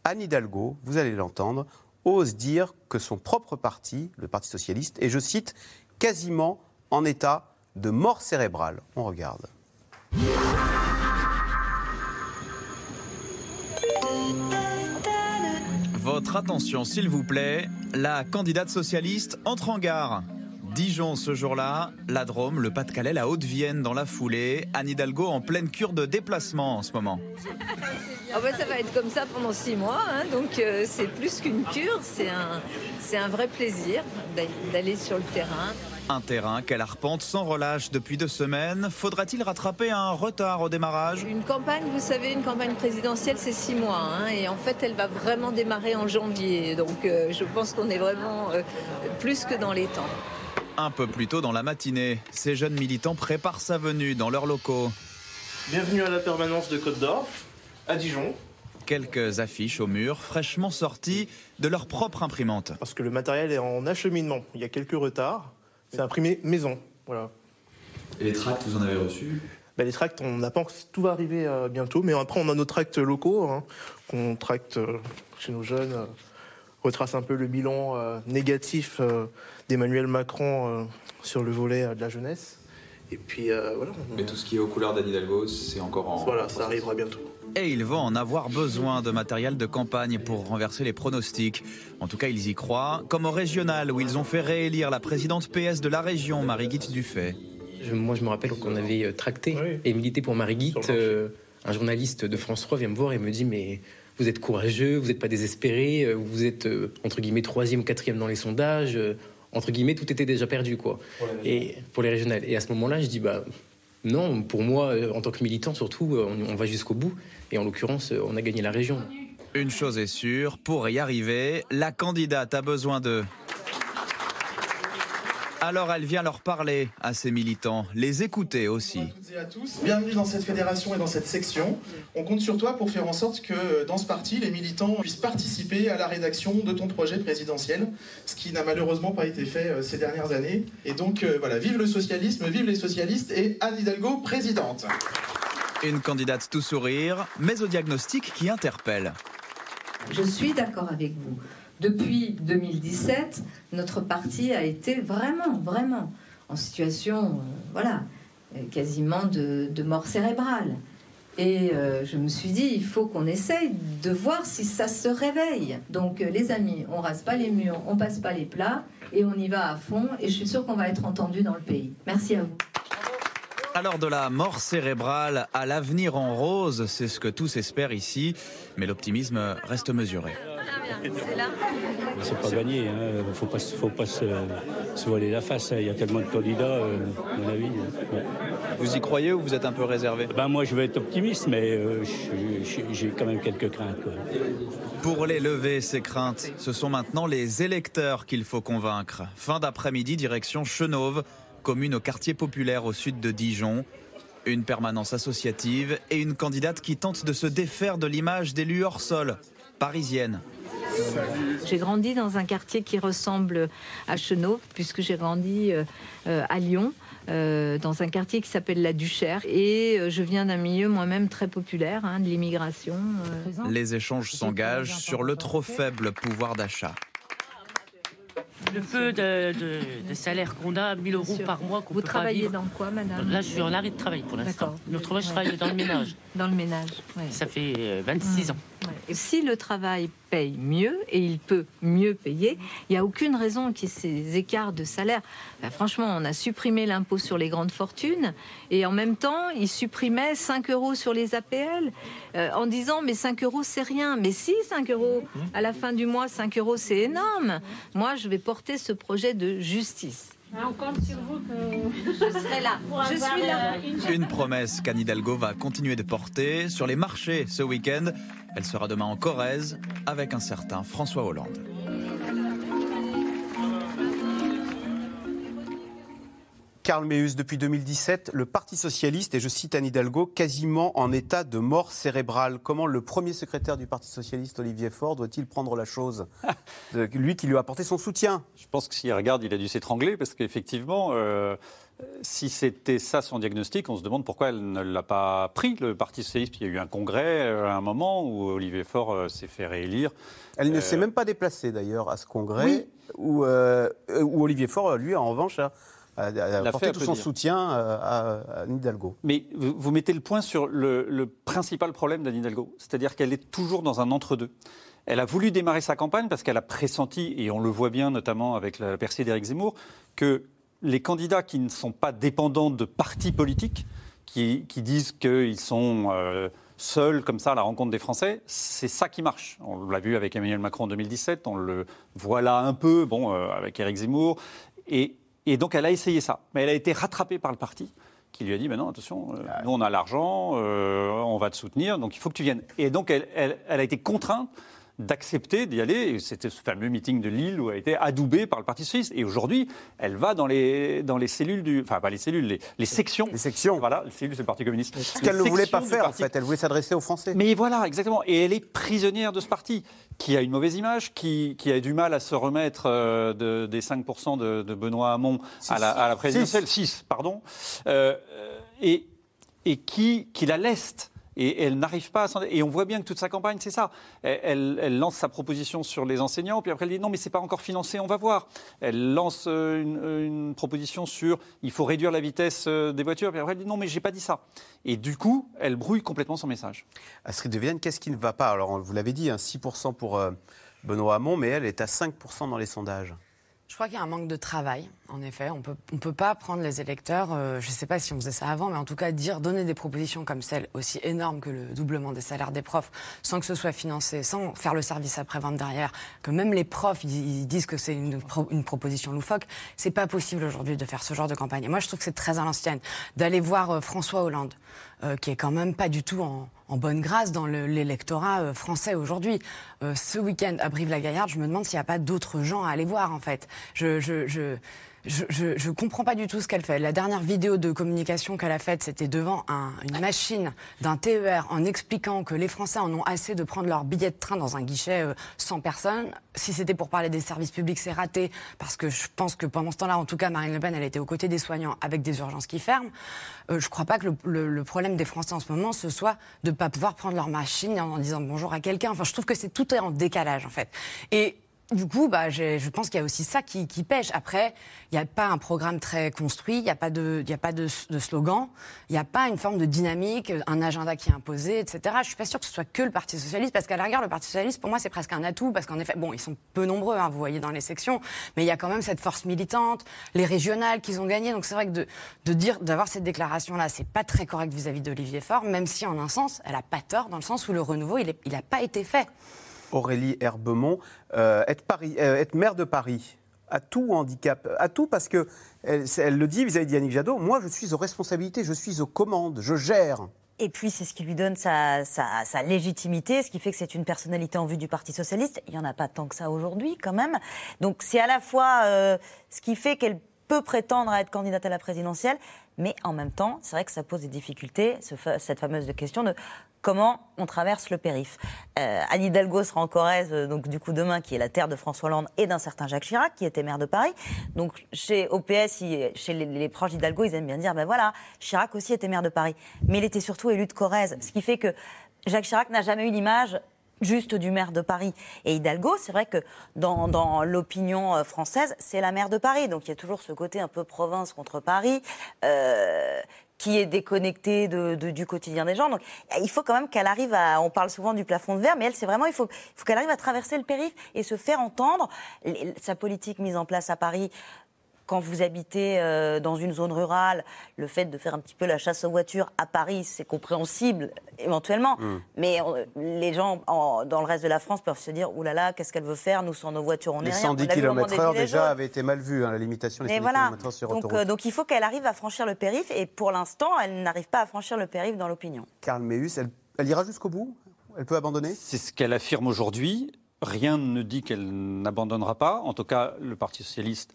Speaker 2: Anne Hidalgo, vous allez l'entendre, ose dire que son propre parti, le Parti Socialiste, est, je cite, quasiment en état de mort cérébrale. On regarde.
Speaker 21: Votre attention, s'il vous plaît. La candidate socialiste entre en gare. Dijon ce jour-là, la Drôme, le Pas-de-Calais, la Haute-Vienne dans la foulée. Anne Hidalgo en pleine cure de déplacement en ce moment.
Speaker 22: Ah bah, ça va être comme ça pendant six mois, hein, donc euh, c'est plus qu'une cure, c'est un, c'est un vrai plaisir d'a- d'aller sur le terrain.
Speaker 21: Un terrain qu'elle arpente sans relâche depuis deux semaines. Faudra-t-il rattraper un retard au démarrage?
Speaker 22: Une campagne, vous savez, une campagne présidentielle, c'est six mois, hein, et en fait, elle va vraiment démarrer en janvier, donc euh, je pense qu'on est vraiment euh, plus que dans les temps.
Speaker 21: Un peu plus tôt dans la matinée, ces jeunes militants préparent sa venue dans leurs locaux.
Speaker 23: Bienvenue à la permanence de Côte d'Or, à Dijon.
Speaker 21: Quelques affiches au mur, fraîchement sorties de leur propre imprimante.
Speaker 23: Parce que le matériel est en acheminement. Il y a quelques retards. C'est imprimé maison. Voilà.
Speaker 21: Et les tracts, vous en avez reçu
Speaker 23: Bah, les tracts, on n'a pas encore- tout va arriver euh, bientôt, mais après on a nos tracts locaux hein, qu'on tracte euh, chez nos jeunes. euh, retrace un peu le bilan euh, négatif euh, d'Emmanuel Macron euh, sur le volet euh, de la jeunesse. Et puis euh, voilà. on-
Speaker 21: Mais tout ce qui est aux couleurs d'Anne Hidalgo, c'est encore en.
Speaker 23: Voilà, ça arrivera bientôt.
Speaker 21: Et ils vont en avoir besoin de matériel de campagne pour renverser les pronostics. En tout cas, ils y croient, comme au régional où ils ont fait réélire la présidente PS de la région, Marie-Guite Dufay.
Speaker 24: Je- moi, je me rappelle qu'on avait tracté et milité pour Marie-Guite. un journaliste de France 3 vient me voir et me dit Mais vous êtes courageux, vous n'êtes pas désespéré, euh, vous êtes euh, entre guillemets troisième ou quatrième dans les sondages. euh, entre guillemets, tout était déjà perdu, quoi. et pour les régionales. Et à ce moment-là, je dis Bah. Non, pour moi, en tant que militant, surtout, on, on va jusqu'au bout. Et en l'occurrence, on a gagné la région.
Speaker 21: Une chose est sûre, pour y arriver, la candidate a besoin d'eux. Alors elle vient leur parler à ses militants, les écouter aussi.
Speaker 25: toutes et à tous. Bienvenue dans cette fédération et dans cette section. On compte sur toi pour faire en sorte que dans ce parti, les militants puissent participer à la rédaction de ton projet présidentiel, ce qui n'a malheureusement pas été fait euh, ces dernières années. Et donc euh, voilà, vive le socialisme, vive les socialistes et Anne Hidalgo présidente.
Speaker 21: Une candidate tout sourire, mais au diagnostic qui interpelle.
Speaker 26: Je suis d'accord avec vous. Depuis 2017, notre parti a été vraiment, vraiment en situation, euh, voilà, euh, quasiment de, mort cérébrale. Et euh, je me suis dit, il faut qu'on essaye de voir si ça se réveille. Donc, les amis, on rase pas les murs, on passe pas les plats, et on y va à fond. Et je suis sûre qu'on va être entendu dans le pays. Merci à vous.
Speaker 21: Alors de la mort cérébrale à l'avenir en rose, c'est ce que tous espèrent ici, mais l'optimisme reste mesuré.
Speaker 27: C'est pas gagné, il hein. ne faut pas, faut pas se, se, voiler la face. Hein. Il y a tellement de candidats, euh, à mon avis. Ouais.
Speaker 21: Vous y croyez ou vous êtes un peu réservé?
Speaker 27: Ben, Moi, je vais être optimiste, mais euh, j'ai quand même quelques craintes. Quoi.
Speaker 21: Pour les lever, ces craintes, ce sont maintenant les électeurs qu'il faut convaincre. Fin d'après-midi, direction Chenauve, commune au quartier populaire au sud de Dijon. Une permanence associative et une candidate qui tente de se défaire de l'image d'élu hors sol, parisienne.
Speaker 26: J'ai grandi dans un quartier qui ressemble à Chenauve, puisque j'ai grandi euh, euh, à Lyon. Euh, dans un quartier qui s'appelle la Duchère. Et je viens d'un milieu moi-même très populaire, hein, de l'immigration.
Speaker 21: Les échanges s'engagent sur le trop faible pouvoir d'achat
Speaker 28: le peu de, salaire qu'on a, 1000 euros par mois.
Speaker 26: Vous travaillez dans quoi, madame
Speaker 28: Là, je suis en arrêt de travail pour l'instant. Travail, je travaille dans le ménage.
Speaker 26: Dans le ménage,
Speaker 28: Ça fait 26 ans.
Speaker 26: Si le travail paye mieux et il peut mieux payer, il n'y a aucune raison qu'il y ait ces écarts de salaire. Ben, franchement, on a supprimé l'impôt sur les grandes fortunes et en même temps, il supprimait 5 euros sur les APL euh, en disant mais 5 euros c'est rien. Mais si 5 euros à la fin du mois, 5 euros c'est énorme. Moi, je vais porter ce projet de justice.
Speaker 29: On compte sur vous que
Speaker 26: je serai là. Je suis là.
Speaker 21: Une promesse qu'Anne Hidalgo va continuer de porter sur les marchés ce week-end. Elle sera demain en Corrèze avec un certain François Hollande.
Speaker 2: Karl Meus, depuis 2017, le Parti socialiste, et je cite Anne Hidalgo, quasiment en état de mort cérébrale. Comment le premier secrétaire du Parti socialiste, Olivier Faure, doit-il prendre la chose Lui qui lui a apporté son soutien?
Speaker 3: Je pense que s'il regarde, il a dû s'étrangler, parce qu'effectivement, euh, si c'était ça son diagnostic, on se demande pourquoi elle ne l'a pas pris, le Parti socialiste. Il y a eu un congrès euh, à un moment où Olivier Faure euh, s'est fait réélire.
Speaker 2: Elle ne s'est même pas déplacée d'ailleurs à ce congrès, où, où, Olivier Faure, lui, en revanche, a a, apporté tout son soutien euh, à, à, Hidalgo.
Speaker 3: Mais vous, mettez le point sur le, principal problème d'Anne Hidalgo, c'est-à-dire qu'elle est toujours dans un entre-deux. Elle a voulu démarrer sa campagne parce qu'elle a pressenti, et on le voit bien notamment avec la percée d'Éric Zemmour, que les candidats qui ne sont pas dépendants de partis politiques, qui, disent qu'ils sont euh, seuls comme ça à la rencontre des Français, c'est ça qui marche. On l'a vu avec Emmanuel Macron en 2017, on le voit là un peu, bon, euh, avec Éric Zemmour. Et et donc, elle a essayé ça. Mais elle a été rattrapée par le parti qui lui a dit, ben non, attention, euh, nous on a l'argent, on va te soutenir, donc il faut que tu viennes. Et donc elle, elle, elle a été contrainte d'accepter d'y aller. C'était ce fameux meeting de Lille où elle a été adoubée par le Parti socialiste. Et aujourd'hui, elle va dans les, dans les cellules du. Enfin, pas les cellules, les, les sections.
Speaker 2: Les sections.
Speaker 3: Voilà, les cellules, c'est le Parti communiste.
Speaker 2: Ce qu'elle ne voulait pas faire, en fait. Elle voulait s'adresser aux Français.
Speaker 3: Mais voilà, exactement. Et elle est prisonnière de ce parti, qui a une mauvaise image, qui, qui a du mal à se remettre euh, de, des 5% de, de, Benoît Hamon à la, à la, présidentielle. 6, pardon. Euh, et, et qui, qui la leste et elle n'arrive pas à. Et on voit bien que toute sa campagne, c'est ça. Elle, lance sa proposition sur les enseignants, puis après elle dit non, mais c'est pas encore financé, on va voir. Elle lance euh, une, proposition sur il faut réduire la vitesse euh, des voitures, puis après elle dit non, mais j'ai pas dit ça. Et du coup, elle brouille complètement son message.
Speaker 2: Astrid de Vienne, qu'est-ce qui ne va pas? Alors, vous l'avez dit, 6% hein, pour euh, Benoît Hamon, mais elle est à 5% dans les sondages.
Speaker 5: Je crois qu'il y a un manque de travail, en effet. On peut, ne peut pas prendre les électeurs, euh, je ne sais pas si on faisait ça avant, mais en tout cas dire, donner des propositions comme celle, aussi énormes que le doublement des salaires des profs, sans que ce soit financé, sans faire le service après-vente derrière, que même les profs ils, disent que c'est une, une, proposition loufoque, c'est pas possible aujourd'hui de faire ce genre de campagne. Et moi, je trouve que c'est très à l'ancienne d'aller voir euh, François Hollande, euh, qui est quand même pas du tout en, bonne grâce dans l'électorat euh, français aujourd'hui. Euh, ce week-end à Brive-la-Gaillarde, je me demande s'il n'y a pas d'autres gens à aller voir en fait. Je, je, je, je ne comprends pas du tout ce qu'elle fait. La dernière vidéo de communication qu'elle a faite, c'était devant un, une machine d'un TER en expliquant que les Français en ont assez de prendre leur billet de train dans un guichet euh, sans personne. Si c'était pour parler des services publics, c'est raté, parce que je pense que pendant ce temps-là, en tout cas, Marine Le Pen, elle était aux côtés des soignants avec des urgences qui ferment. Euh, je crois pas que le, le, problème des Français en ce moment, ce soit de pas pouvoir prendre leur machine en, en disant bonjour à quelqu'un. Enfin, je trouve que c'est tout est en décalage, en fait. Et du coup, bah, je pense qu'il y a aussi ça qui, pêche. Après, il n'y a pas un programme très construit, il n'y a pas de, slogan, il n'y a pas une forme de dynamique, un agenda qui est imposé, etc. Je ne suis pas sûre que ce soit que le Parti socialiste, parce qu'à la rigueur, le Parti socialiste, pour moi, c'est presque un atout, parce qu'en effet, bon, ils sont peu nombreux, hein, vous voyez dans les sections, mais il y a quand même cette force militante, les régionales qu'ils ont gagnées. Donc c'est vrai que de, de dire, d'avoir cette déclaration-là, c'est pas très correct vis-à-vis d'Olivier Faure, même si en un sens, elle n'a pas tort, dans le sens où le renouveau, il n'a pas été fait.
Speaker 2: Aurélie Herbemont, euh, être, Paris, euh, être maire de Paris, à tout handicap, à tout parce que elle, le dit vis-à-vis d'Yannick Jadot, moi je suis aux responsabilités, je suis aux commandes, je gère.
Speaker 1: Et puis, c'est ce qui lui donne sa, légitimité, ce qui fait que c'est une personnalité en vue du Parti Socialiste. Il n'y en a pas tant que ça aujourd'hui, quand même. Donc, c'est à la fois euh, ce qui fait qu'elle peut prétendre à être candidate à la présidentielle, mais en même temps, c'est vrai que ça pose des difficultés, cette fameuse question de comment on traverse le périph. Euh, Anne Hidalgo sera en Corrèze, euh, donc du coup demain, qui est la terre de François Hollande et d'un certain Jacques Chirac, qui était maire de Paris. Donc chez OPS, il- chez les, proches d'Hidalgo, ils aiment bien dire, ben voilà, Chirac aussi était maire de Paris. Mais il était surtout élu de Corrèze, ce qui fait que Jacques Chirac n'a jamais eu l'image juste du maire de Paris. Et Hidalgo, c'est vrai que dans, l'opinion euh, française, c'est la maire de Paris. Donc il y a toujours ce côté un peu province contre Paris. Qui est déconnecté de- de- du quotidien des gens. Donc, il faut quand même qu'elle arrive à. On parle souvent du plafond de verre, mais elle, c'est vraiment. Il faut, faut qu'elle arrive à traverser le périph' et se faire entendre. Sa politique mise en place à Paris, quand vous habitez euh, dans une zone rurale, le fait de faire un petit peu la chasse aux voitures à Paris, c'est compréhensible éventuellement.
Speaker 2: Mm.
Speaker 1: Mais euh, les gens en- dans le reste de la France peuvent se dire oulala, là là, qu'est-ce qu'elle veut faire Nous, sans nos voitures, on est
Speaker 2: Les
Speaker 1: rien.
Speaker 2: 110
Speaker 1: On l'a vu au moment des
Speaker 2: km/h déjà
Speaker 1: jaunes.
Speaker 2: avaient été mal vus, hein, la limitation des
Speaker 1: Mais
Speaker 2: 110
Speaker 1: voilà.
Speaker 2: km/h sur
Speaker 1: Donc,
Speaker 2: autoroute.
Speaker 1: euh, donc il faut qu'elle arrive à franchir le périph. Et pour l'instant, elle n'arrive pas à franchir le périph dans l'opinion.
Speaker 2: Karl Meus, elle, elle ira jusqu'au bout? Elle peut abandonner?
Speaker 3: C'est ce qu'elle affirme aujourd'hui. Rien ne dit qu'elle n'abandonnera pas. En tout cas, le Parti socialiste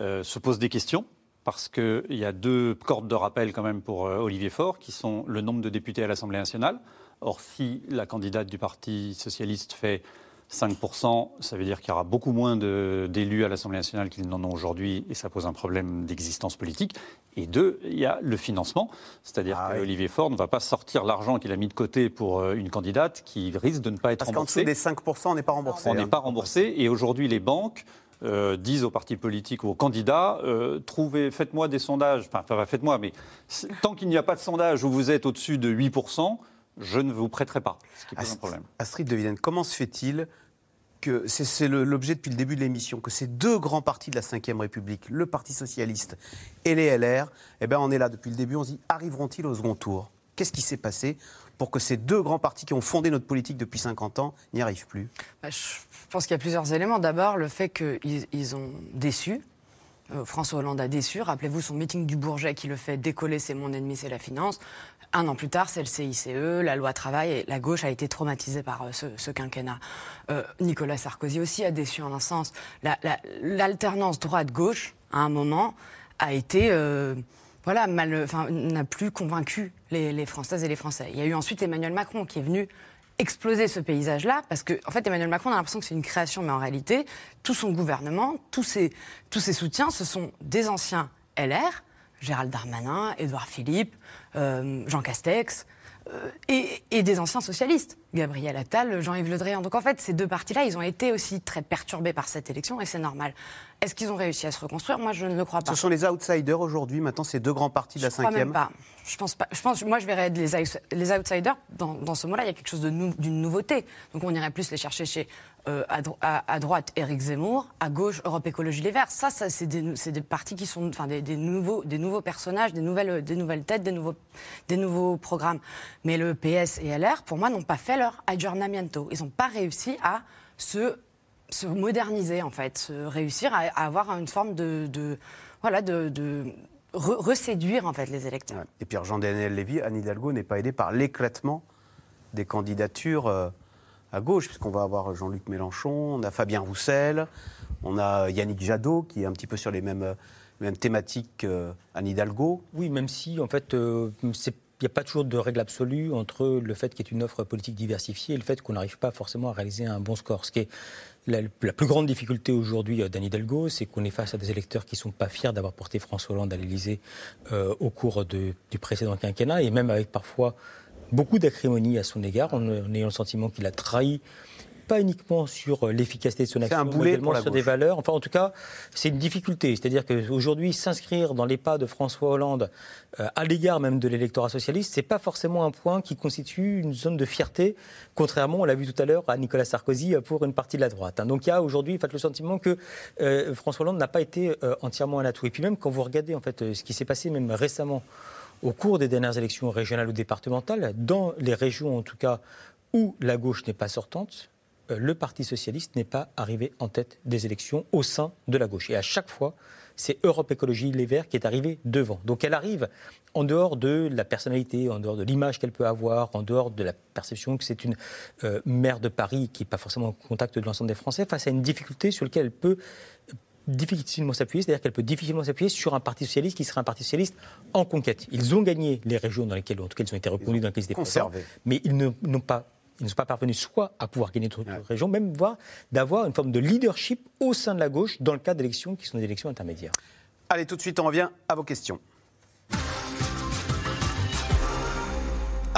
Speaker 3: euh, se pose des questions parce qu'il y a deux cordes de rappel quand même pour euh, Olivier Faure, qui sont le nombre de députés à l'Assemblée nationale. Or, si la candidate du Parti socialiste fait 5%, ça veut dire qu'il y aura beaucoup moins d'élus à l'Assemblée nationale qu'ils n'en ont aujourd'hui, et ça pose un problème d'existence politique. Et deux, il y a le financement, c'est-à-dire
Speaker 2: Ah
Speaker 3: qu'Olivier Faure ne va pas sortir l'argent qu'il a mis de côté pour euh, une candidate qui risque de ne pas être
Speaker 2: Parce qu'en
Speaker 3: remboursée.
Speaker 2: dessous des 5%, on n'est pas remboursé.
Speaker 3: On n'est
Speaker 2: hein.
Speaker 3: pas remboursé et aujourd'hui les banques euh, disent aux partis politiques ou aux candidats euh, trouvez, faites-moi des sondages, enfin faites-moi, mais tant qu'il n'y a pas de sondage où vous êtes au-dessus de 8%, je ne vous prêterai pas, ce qui pose un problème.
Speaker 2: Astrid de Vienne, comment se fait-il que c'est l'objet depuis le début de l'émission que ces deux grands partis de la Ve République, le Parti socialiste et les LR, eh ben on est là depuis le début, on se dit arriveront-ils au second tour? Qu'est-ce qui s'est passé pour que ces deux grands partis qui ont fondé notre politique depuis 50 ans n'y arrivent plus
Speaker 5: Bah, je pense qu'il y a plusieurs éléments. D'abord, le fait qu'ils ils ont déçu. Euh, François Hollande a déçu. Rappelez-vous son meeting du Bourget qui le fait décoller, c'est mon ennemi, c'est la finance. Un an plus tard, c'est le CICE, la loi travail, et la gauche a été traumatisée par euh, ce, quinquennat. Euh, Nicolas Sarkozy aussi a déçu en un sens. La- la- L'alternance droite-gauche, à un moment, a été... voilà, n'a plus convaincu les, les Françaises et les Français. Il y a eu ensuite Emmanuel Macron qui est venu exploser ce paysage-là, parce que en fait Emmanuel Macron on a l'impression que c'est une création, mais en réalité tout son gouvernement, tous ses, tous ses soutiens, ce sont des anciens LR, Gérald Darmanin, Édouard Philippe, euh, Jean Castex, et, et des anciens socialistes, Gabriel Attal, Jean-Yves Le Drian. Donc en fait, ces deux partis-là, ils ont été aussi très perturbés par cette élection, et c'est normal. Est-ce qu'ils ont réussi à se reconstruire? Moi, je ne le crois pas.
Speaker 2: Ce sont les outsiders aujourd'hui, maintenant ces deux grands partis de la
Speaker 5: Je crois même
Speaker 2: cinquième
Speaker 5: pas. Je pense pas. Je pense, moi, je verrais les, les outsiders dans, dans ce mot-là. Il y a quelque chose nou- d'une nouveauté. Donc, on irait plus les chercher chez euh, à, dro- à- à droite Éric Zemmour, à gauche Europe Écologie Les Verts. Ça, c'est des, partis qui sont, des, nouveaux, personnages, des nouvelles, têtes, des nouveaux, programmes. Mais le PS et LR, pour moi, n'ont pas fait leur aggiornamento. Ils n'ont pas réussi à se se moderniser en fait, réussir à, avoir une forme de, de- voilà de, de re- reséduire en fait les électeurs.
Speaker 2: Et puis Jean-Daniel Lévy, Anne Hidalgo n'est pas aidée par l'éclatement des candidatures euh, à gauche, puisqu'on va avoir Jean-Luc Mélenchon, on a Fabien Roussel, on a Yannick Jadot, qui est un petit peu sur les mêmes, euh, mêmes thématiques qu'Anne Hidalgo.
Speaker 4: Oui, même si, en fait, euh, il n'y a pas toujours de règle absolue entre le fait qu'il y ait une offre politique diversifiée et le fait qu'on n'arrive pas forcément à réaliser un bon score. Ce qui est la, plus grande difficulté aujourd'hui euh, d'Anne Hidalgo, c'est qu'on est face à des électeurs qui ne sont pas fiers d'avoir porté François Hollande à l'Élysée euh, au cours du précédent quinquennat et même avec parfois beaucoup d'acrimonie à son égard, en, en ayant le sentiment qu'il a trahi pas uniquement sur euh, l'efficacité de son action, mais également sur des valeurs. Enfin, en tout cas, c'est une difficulté. C'est-à-dire qu'aujourd'hui, s'inscrire dans les pas de François Hollande, euh, à l'égard même de l'électorat socialiste, c'est pas forcément un point qui constitue une zone de fierté, contrairement, on l'a vu tout à l'heure, à Nicolas Sarkozy euh, pour une partie de la droite. hein. Donc il y a aujourd'hui, en fait, le sentiment que euh, François Hollande n'a pas été euh, entièrement un atout. Et puis même quand vous regardez en fait ce qui s'est passé même récemment au cours des dernières élections régionales ou départementales, dans les régions en tout cas où la gauche n'est pas sortante, euh, le Parti socialiste n'est pas arrivé en tête des élections au sein de la gauche. Et à chaque fois, c'est Europe Écologie Les Verts qui est arrivé devant. Donc elle arrive en dehors de la personnalité, en dehors de l'image qu'elle peut avoir, en dehors de la perception que c'est une euh, maire de Paris qui n'est pas forcément en contact de l'ensemble des Français, face à une difficulté sur laquelle elle peut difficilement s'appuyer, c'est-à-dire qu'elle peut difficilement s'appuyer sur un parti socialiste qui serait un parti socialiste en conquête. Ils ont gagné les régions dans lesquelles, en tout cas, ils ont été reconnus dans lesquelles ils étaient présents, mais ils n'ont pas ils ne sont pas parvenus soit à pouvoir gagner d'autres régions, même voire d'avoir une forme de leadership au sein de la gauche dans le cadre d'élections qui sont des élections intermédiaires.
Speaker 2: Allez, tout de suite, on revient à vos questions.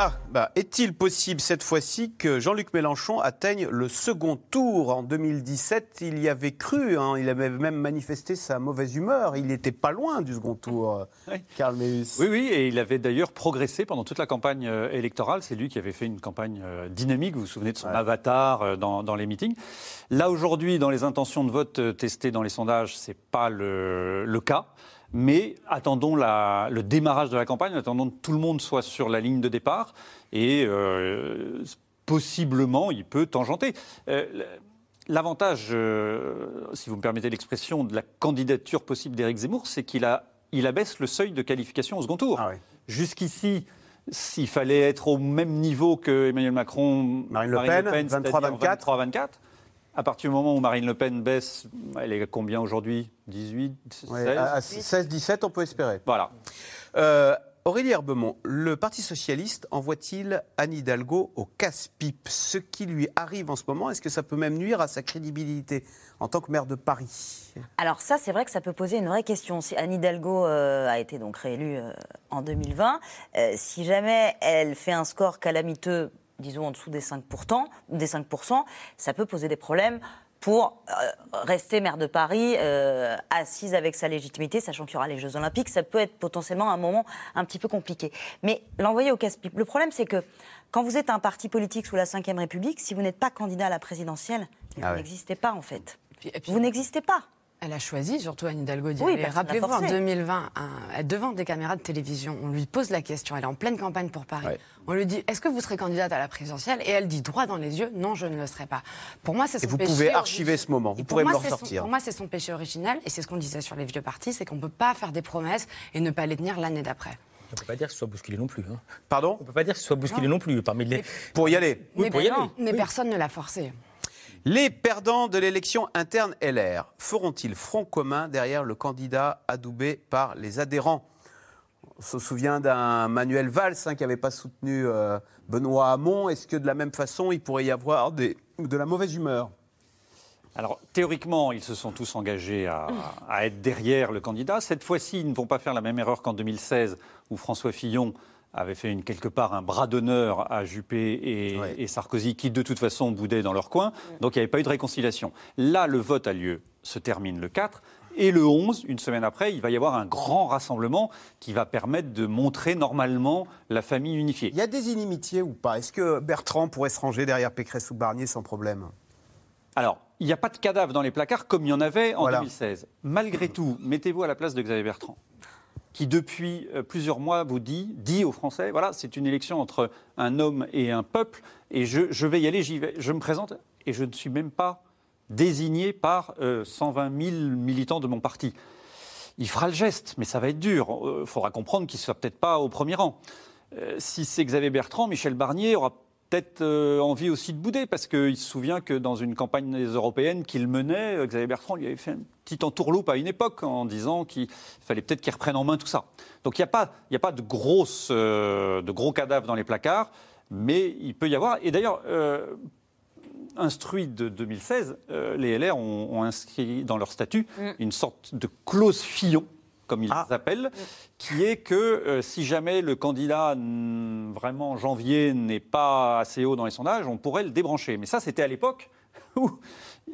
Speaker 2: Ah, bah, est-il possible cette fois-ci que Jean-Luc Mélenchon atteigne le second tour En 2017, il y avait cru, hein, il avait même manifesté sa mauvaise humeur. Il n'était pas loin du second tour, Karl Meus.
Speaker 3: Oui, oui, et il avait d'ailleurs progressé pendant toute la campagne euh, électorale. C'est lui qui avait fait une campagne euh, dynamique, vous vous souvenez de son avatar euh, dans, dans, les meetings. Là, aujourd'hui, dans les intentions de vote testées dans les sondages, ce n'est pas le, le cas. Mais attendons la, le démarrage de la campagne, attendons que tout le monde soit sur la ligne de départ et euh, possiblement il peut tangenter. Euh, L'avantage, euh, si vous me permettez l'expression, de la candidature possible d'Éric Zemmour, c'est qu'il il abaisse le seuil de qualification au second tour.
Speaker 2: Ah.
Speaker 3: Jusqu'ici, s'il fallait être au même niveau que Emmanuel Macron,
Speaker 2: Marine Le Pen, 23-24
Speaker 3: à partir du moment où Marine Le Pen baisse, elle est combien aujourd'hui? 18 16
Speaker 2: ouais, À 16-17, on peut espérer.
Speaker 3: Voilà.
Speaker 2: Euh, Aurélie Herbemont, le Parti Socialiste envoie-t-il Anne Hidalgo au casse-pipe? Ce qui lui arrive en ce moment, est-ce que ça peut même nuire à sa crédibilité en tant que maire de Paris?
Speaker 1: Alors ça, c'est vrai que ça peut poser une vraie question. Si Anne Hidalgo euh, a été donc réélue euh, en 2020, euh, si jamais elle fait un score calamiteux disons en dessous des 5%, des 5% ça peut poser des problèmes pour euh, rester maire de Paris, euh, assise avec sa légitimité, sachant qu'il y aura les Jeux Olympiques, ça peut être potentiellement un moment un petit peu compliqué. Mais l'envoyer au casse-pipe, le problème c'est que quand vous êtes un parti politique sous la Ve République, si vous n'êtes pas candidat à la présidentielle,
Speaker 2: Ah
Speaker 1: vous
Speaker 2: ouais.
Speaker 1: n'existez pas en fait. Vous n'existez pas.
Speaker 5: Elle a choisi, surtout Anne Hidalgo, d'y
Speaker 1: Oui,
Speaker 5: aller. Rappelez-vous, en
Speaker 1: forcé.
Speaker 5: 2020, un- devant des caméras de télévision, on lui pose la question, elle est en pleine campagne pour Paris. On lui dit, est-ce que vous serez candidate à la présidentielle? Et elle dit droit dans les yeux, non, je ne le serai pas. Pour moi, c'est
Speaker 2: Et
Speaker 5: son
Speaker 2: vous
Speaker 5: péché
Speaker 2: pouvez archiver ce moment, vous
Speaker 5: Et pour
Speaker 2: pourrez me
Speaker 5: moi,
Speaker 2: le
Speaker 5: c'est son-
Speaker 2: ressortir.
Speaker 5: Pour moi, c'est son péché original, et c'est ce qu'on disait sur les vieux partis, c'est qu'on ne peut pas faire des promesses et ne pas les tenir l'année d'après.
Speaker 4: On ne peut pas dire que ce soit bousculé non plus. hein.
Speaker 2: Pardon?
Speaker 4: On ne peut pas dire que ce soit bousculé non, plus. Parmi les...
Speaker 2: Pour y aller
Speaker 4: Oui,
Speaker 5: mais
Speaker 4: pour y
Speaker 5: non,
Speaker 4: aller.
Speaker 5: mais
Speaker 4: Oui.
Speaker 5: personne ne l'a forcé.
Speaker 2: Les perdants de l'élection interne LR feront-ils front commun derrière le candidat adoubé par les adhérents? On se souvient d'un Manuel Valls hein, qui n'avait pas soutenu euh, Benoît Hamon. Est-ce que de la même façon, il pourrait y avoir de la mauvaise humeur?
Speaker 3: Alors, théoriquement, ils se sont tous engagés à être derrière le candidat. Cette fois-ci, ils ne vont pas faire la même erreur qu'en 2016, où François Fillon avait fait une, quelque part un bras d'honneur à Juppé et, et Sarkozy, qui de toute façon boudaient dans leur coin. Donc, il n'y avait pas eu de réconciliation. Là, le vote a lieu, se termine le 4. Et le 11, une semaine après, il va y avoir un grand rassemblement qui va permettre de montrer normalement la famille unifiée.
Speaker 2: Il y a des inimitiés ou pas? Est-ce que Bertrand pourrait se ranger derrière Pécresse ou Barnier sans problème?
Speaker 3: Alors, il n'y a pas de cadavre dans les placards comme il y en avait en
Speaker 2: Voilà.
Speaker 3: 2016. Malgré tout, mettez-vous à la place de Xavier Bertrand, qui depuis euh, plusieurs mois vous dit, dit aux Français, voilà, c'est une élection entre un homme et un peuple, et je, vais y aller, je me présente, et je ne suis même pas désigné par euh, 120 000 militants de mon parti. Il fera le geste, mais ça va être dur. Il faudra comprendre qu'il ne soit peut-être pas au premier rang. Euh, si c'est Xavier Bertrand, Michel Barnier aura peut-être euh, envie aussi de bouder, parce qu'il se souvient que dans une campagne des européennes qu'il menait, euh, Xavier Bertrand lui avait fait un petit entourloupe à une époque en disant qu'il fallait peut-être qu'il reprenne en main tout ça. Donc il n'y a pas, a de, grosses, euh, de gros cadavres dans les placards, mais il peut y avoir. Et d'ailleurs, euh, instruits de 2016, euh, les LR ont, ont inscrit dans leur statut
Speaker 1: Mm.
Speaker 3: une sorte de clause Fillon, comme ils l'appellent, qui est que euh, si jamais le candidat mm, vraiment en janvier n'est pas assez haut dans les sondages, on pourrait le débrancher. Mais ça, c'était à l'époque où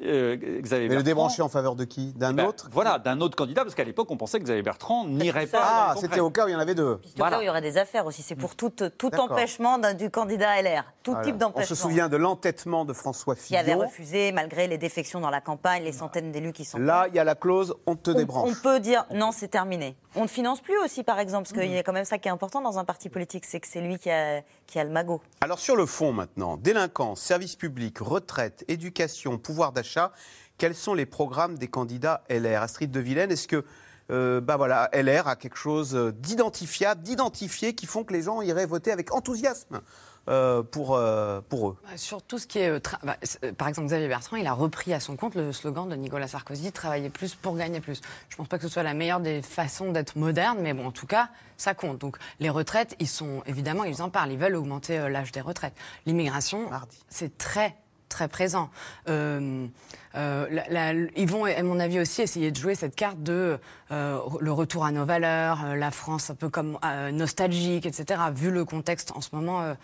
Speaker 3: euh, Xavier
Speaker 2: Mais le débrancher en faveur de qui? D'un
Speaker 3: Ben,
Speaker 2: autre?
Speaker 3: Voilà, d'un autre candidat, parce qu'à l'époque, on pensait que Xavier Bertrand n'irait
Speaker 1: ça.
Speaker 3: pas.
Speaker 2: Ah,
Speaker 3: le
Speaker 2: c'était au cas où il y en avait deux.
Speaker 1: Puis au cas où il y aurait des affaires aussi. C'est pour tout, tout
Speaker 2: D'accord.
Speaker 1: empêchement du candidat LR. Tout
Speaker 2: Voilà.
Speaker 1: type
Speaker 2: On
Speaker 1: d'empêchement.
Speaker 2: se souvient de l'entêtement de François
Speaker 1: Qui avait
Speaker 2: Fillon.
Speaker 1: refusé, malgré les défections dans la campagne, les centaines d'élus qui sont.
Speaker 2: Là, il y a la clause on te
Speaker 1: on,
Speaker 2: débranche.
Speaker 1: on peut dire non, c'est terminé. On ne finance plus aussi, par exemple, parce qu'il
Speaker 2: Mmh.
Speaker 1: y a quand même ça qui est important dans un parti politique, c'est que c'est lui qui a, qui a le magot.
Speaker 2: Alors sur le fond maintenant, délinquance, services publics, retraite, éducation, pouvoir d'achat, quels sont les programmes des candidats LR Astrid de Vilaine, est-ce que euh, bah voilà, LR a quelque chose d'identifiable, d'identifié qui font que les gens iraient voter avec enthousiasme euh, pour, euh, pour eux?
Speaker 5: Bah, Sur tout ce qui est. euh, bah, euh, par exemple, Xavier Bertrand, il a repris à son compte le slogan de Nicolas Sarkozy travailler plus pour gagner plus. Je ne pense pas que ce soit la meilleure des façons d'être moderne, mais bon, en tout cas, ça compte. Donc, les retraites, ils sont. Évidemment, ils en parlent. Ils veulent augmenter euh, l'âge des retraites. L'immigration, c'est très très présent. Euh, euh, la- la- ils vont, à mon avis, aussi essayer de jouer cette carte de euh, le retour à nos valeurs, la France un peu comme nostalgique, etc. Vu le contexte en ce moment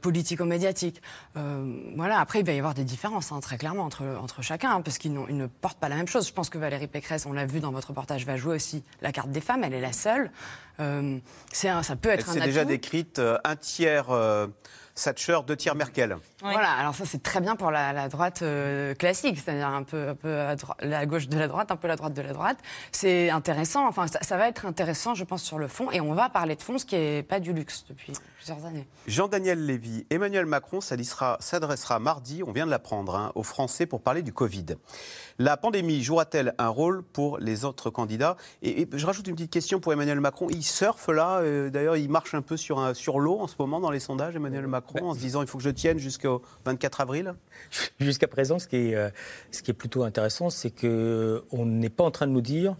Speaker 5: politico-médiatique. Voilà. Après, il va y avoir des différences, hein, très clairement, entre, entre chacun, hein, parce qu'ils ne portent pas la même chose. Je pense que Valérie Pécresse, on l'a vu dans votre reportage, va jouer aussi la carte des femmes. Elle est la seule. C'est ça peut
Speaker 2: Elle
Speaker 5: être un
Speaker 2: s'est déjà décrite un tiers Thatcher, deux tiers Merkel.
Speaker 5: Voilà, alors ça c'est très bien pour la, la droite euh, classique, c'est-à-dire un peu, un peu à la gauche de la droite, un peu la droite de la droite. C'est intéressant, enfin ça, ça va être intéressant je pense sur le fond, et on va parler de fond, ce qui n'est pas du luxe depuis plusieurs années.
Speaker 2: Jean-Daniel Lévy, Emmanuel Macron s'adressera- mardi, on vient de l'apprendre, hein, aux Français pour parler du Covid. La pandémie jouera-t-elle un rôle pour les autres candidats? Et, et je rajoute une petite question pour Emmanuel Macron. Il surfe là, euh, d'ailleurs il marche un peu sur, un- sur l'eau en ce moment dans les sondages, Emmanuel Macron, en se disant il faut que je tienne jusqu'au 24 avril?
Speaker 4: Jusqu'à présent, ce qui est, euh, ce qui est plutôt intéressant, c'est qu'on n'est pas en train de nous dire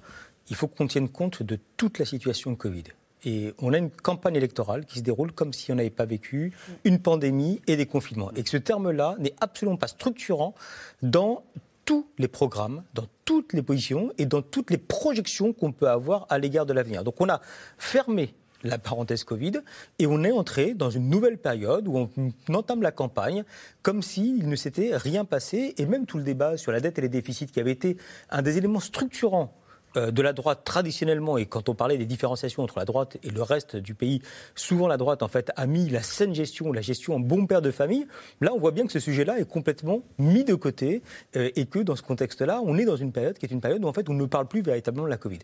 Speaker 4: il faut qu'on tienne compte de toute la situation de Covid. Et on a une campagne électorale qui se déroule comme si on n'avait pas vécu une pandémie et des confinements. Et que ce terme-là n'est absolument pas structurant dans tous les programmes, dans toutes les positions et dans toutes les projections qu'on peut avoir à l'égard de l'avenir. Donc on a fermé la parenthèse Covid et on est entré dans une nouvelle période où on entame la campagne comme s'il ne s'était rien passé et même tout le débat sur la dette et les déficits qui avait été un des éléments structurants de la droite traditionnellement, et quand on parlait des différenciations entre la droite et le reste du pays, souvent la droite en fait a mis la saine gestion, la gestion en bon père de famille. Là, on voit bien que ce sujet-là est complètement mis de côté euh, et que dans ce contexte-là, on est dans une période qui est une période où en fait on ne parle plus véritablement de la Covid.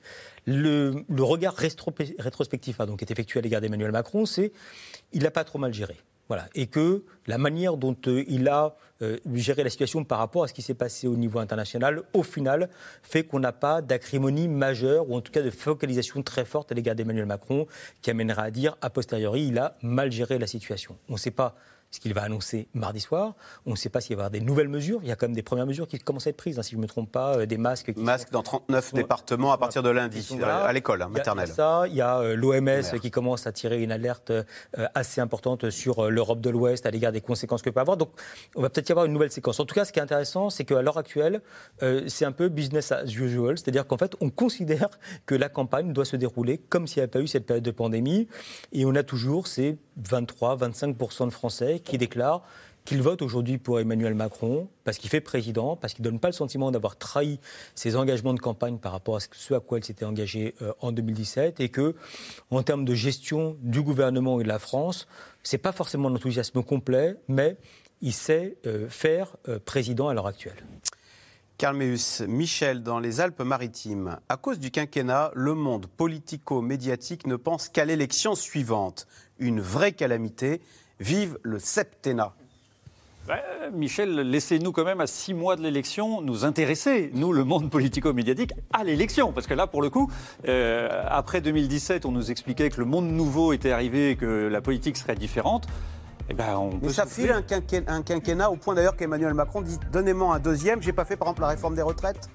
Speaker 4: Le, regard rétro- rétrospectif pardon, qui est effectué à l'égard d'Emmanuel Macron, c'est il n'a pas trop mal géré. Voilà. Et que la manière dont euh, il a euh, géré la situation par rapport à ce qui s'est passé au niveau international, au final, fait qu'on n'a pas d'acrimonie majeure, ou en tout cas de focalisation très forte à l'égard d'Emmanuel Macron, qui amènera à dire, a posteriori, il a mal géré la situation. On ne sait pas ce qu'il va annoncer mardi soir. On ne sait pas s'il va y avoir des nouvelles mesures. Il y a quand même des premières mesures qui commencent à être prises, hein, si je ne me trompe pas, euh, des masques. Qui
Speaker 2: Masques dans 39 départements à partir de lundi,
Speaker 4: Voilà.
Speaker 2: à l'école hein,
Speaker 4: Il y a-
Speaker 2: maternelle.
Speaker 4: Il y a ça, il y a euh, l'OMS qui commence à tirer une alerte euh, assez importante sur euh, l'Europe de l'Ouest à l'égard des conséquences que peut avoir. Donc, on va peut-être y avoir une nouvelle séquence. En tout cas, ce qui est intéressant, c'est qu'à l'heure actuelle, euh, c'est un peu business as usual, c'est-à-dire qu'en fait, on considère que la campagne doit se dérouler comme s'il n'y avait pas eu cette période de pandémie, et on a toujours ces 23-25% de Français qui déclarent qu'il vote aujourd'hui pour Emmanuel Macron parce qu'il fait président, parce qu'il ne donne pas le sentiment d'avoir trahi ses engagements de campagne par rapport à ce à quoi il s'était engagé euh, en 2017 et que, en termes de gestion du gouvernement et de la France, c'est pas forcément l'enthousiasme complet, mais il sait euh, faire euh, président à l'heure actuelle.
Speaker 2: Karl Meus, Michel, dans les Alpes-Maritimes, à cause du quinquennat, le monde politico-médiatique ne pense qu'à l'élection suivante. Une vraie calamité. Vive le septennat.
Speaker 3: Michel, laissez-nous quand même à six mois de l'élection nous intéresser, nous, le monde politico-médiatique, à l'élection. Parce que là, pour le coup, euh, après 2017, on nous expliquait que le monde nouveau était arrivé et que la politique serait différente. Eh ben, on
Speaker 2: Mais ça file un quinquennat, un quinquennat au point d'ailleurs qu'Emmanuel Macron dit Donnez-moi un deuxième, j'ai pas fait par exemple la réforme des retraites.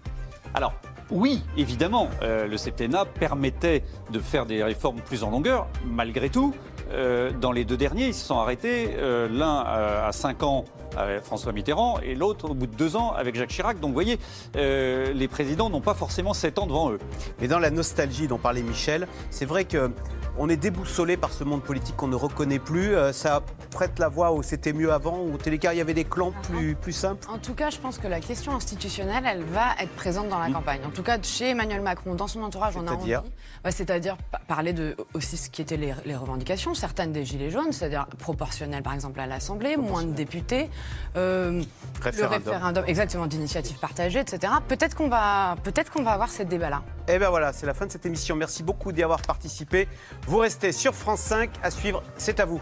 Speaker 3: Alors, oui, évidemment, euh, le septennat permettait de faire des réformes plus en longueur. Malgré tout, euh, dans les deux derniers, ils se sont arrêtés, euh, l'un euh, à 5 ans avec François Mitterrand et l'autre au bout de 2 ans avec Jacques Chirac. Donc, vous voyez, euh, les présidents n'ont pas forcément 7 ans devant eux.
Speaker 2: Mais dans la nostalgie dont parlait Michel, c'est vrai que On est déboussolé par ce monde politique qu'on ne reconnaît plus. Euh, ça prête la voie où c'était mieux avant, où au télécar il y avait des clans plus, plus simples
Speaker 5: En tout cas, je pense que la question institutionnelle, elle va être présente dans la campagne. En tout cas, chez Emmanuel Macron, dans son entourage, on a envie.
Speaker 2: C'est-à-dire
Speaker 5: Ouais, C'est-à-dire pa- parler de aussi ce qui étaient les, les revendications, certaines des Gilets jaunes, c'est-à-dire proportionnel par exemple à l'Assemblée, moins de députés, euh,
Speaker 2: Référendum.
Speaker 5: le référendum exactement d'initiative partagée, etc. Peut-être qu'on va, peut-être qu'on va avoir ces débats-là.
Speaker 2: Et ben voilà, c'est la fin de cette émission. Merci beaucoup d'y avoir participé. Vous restez sur France 5 à suivre. C'est à vous.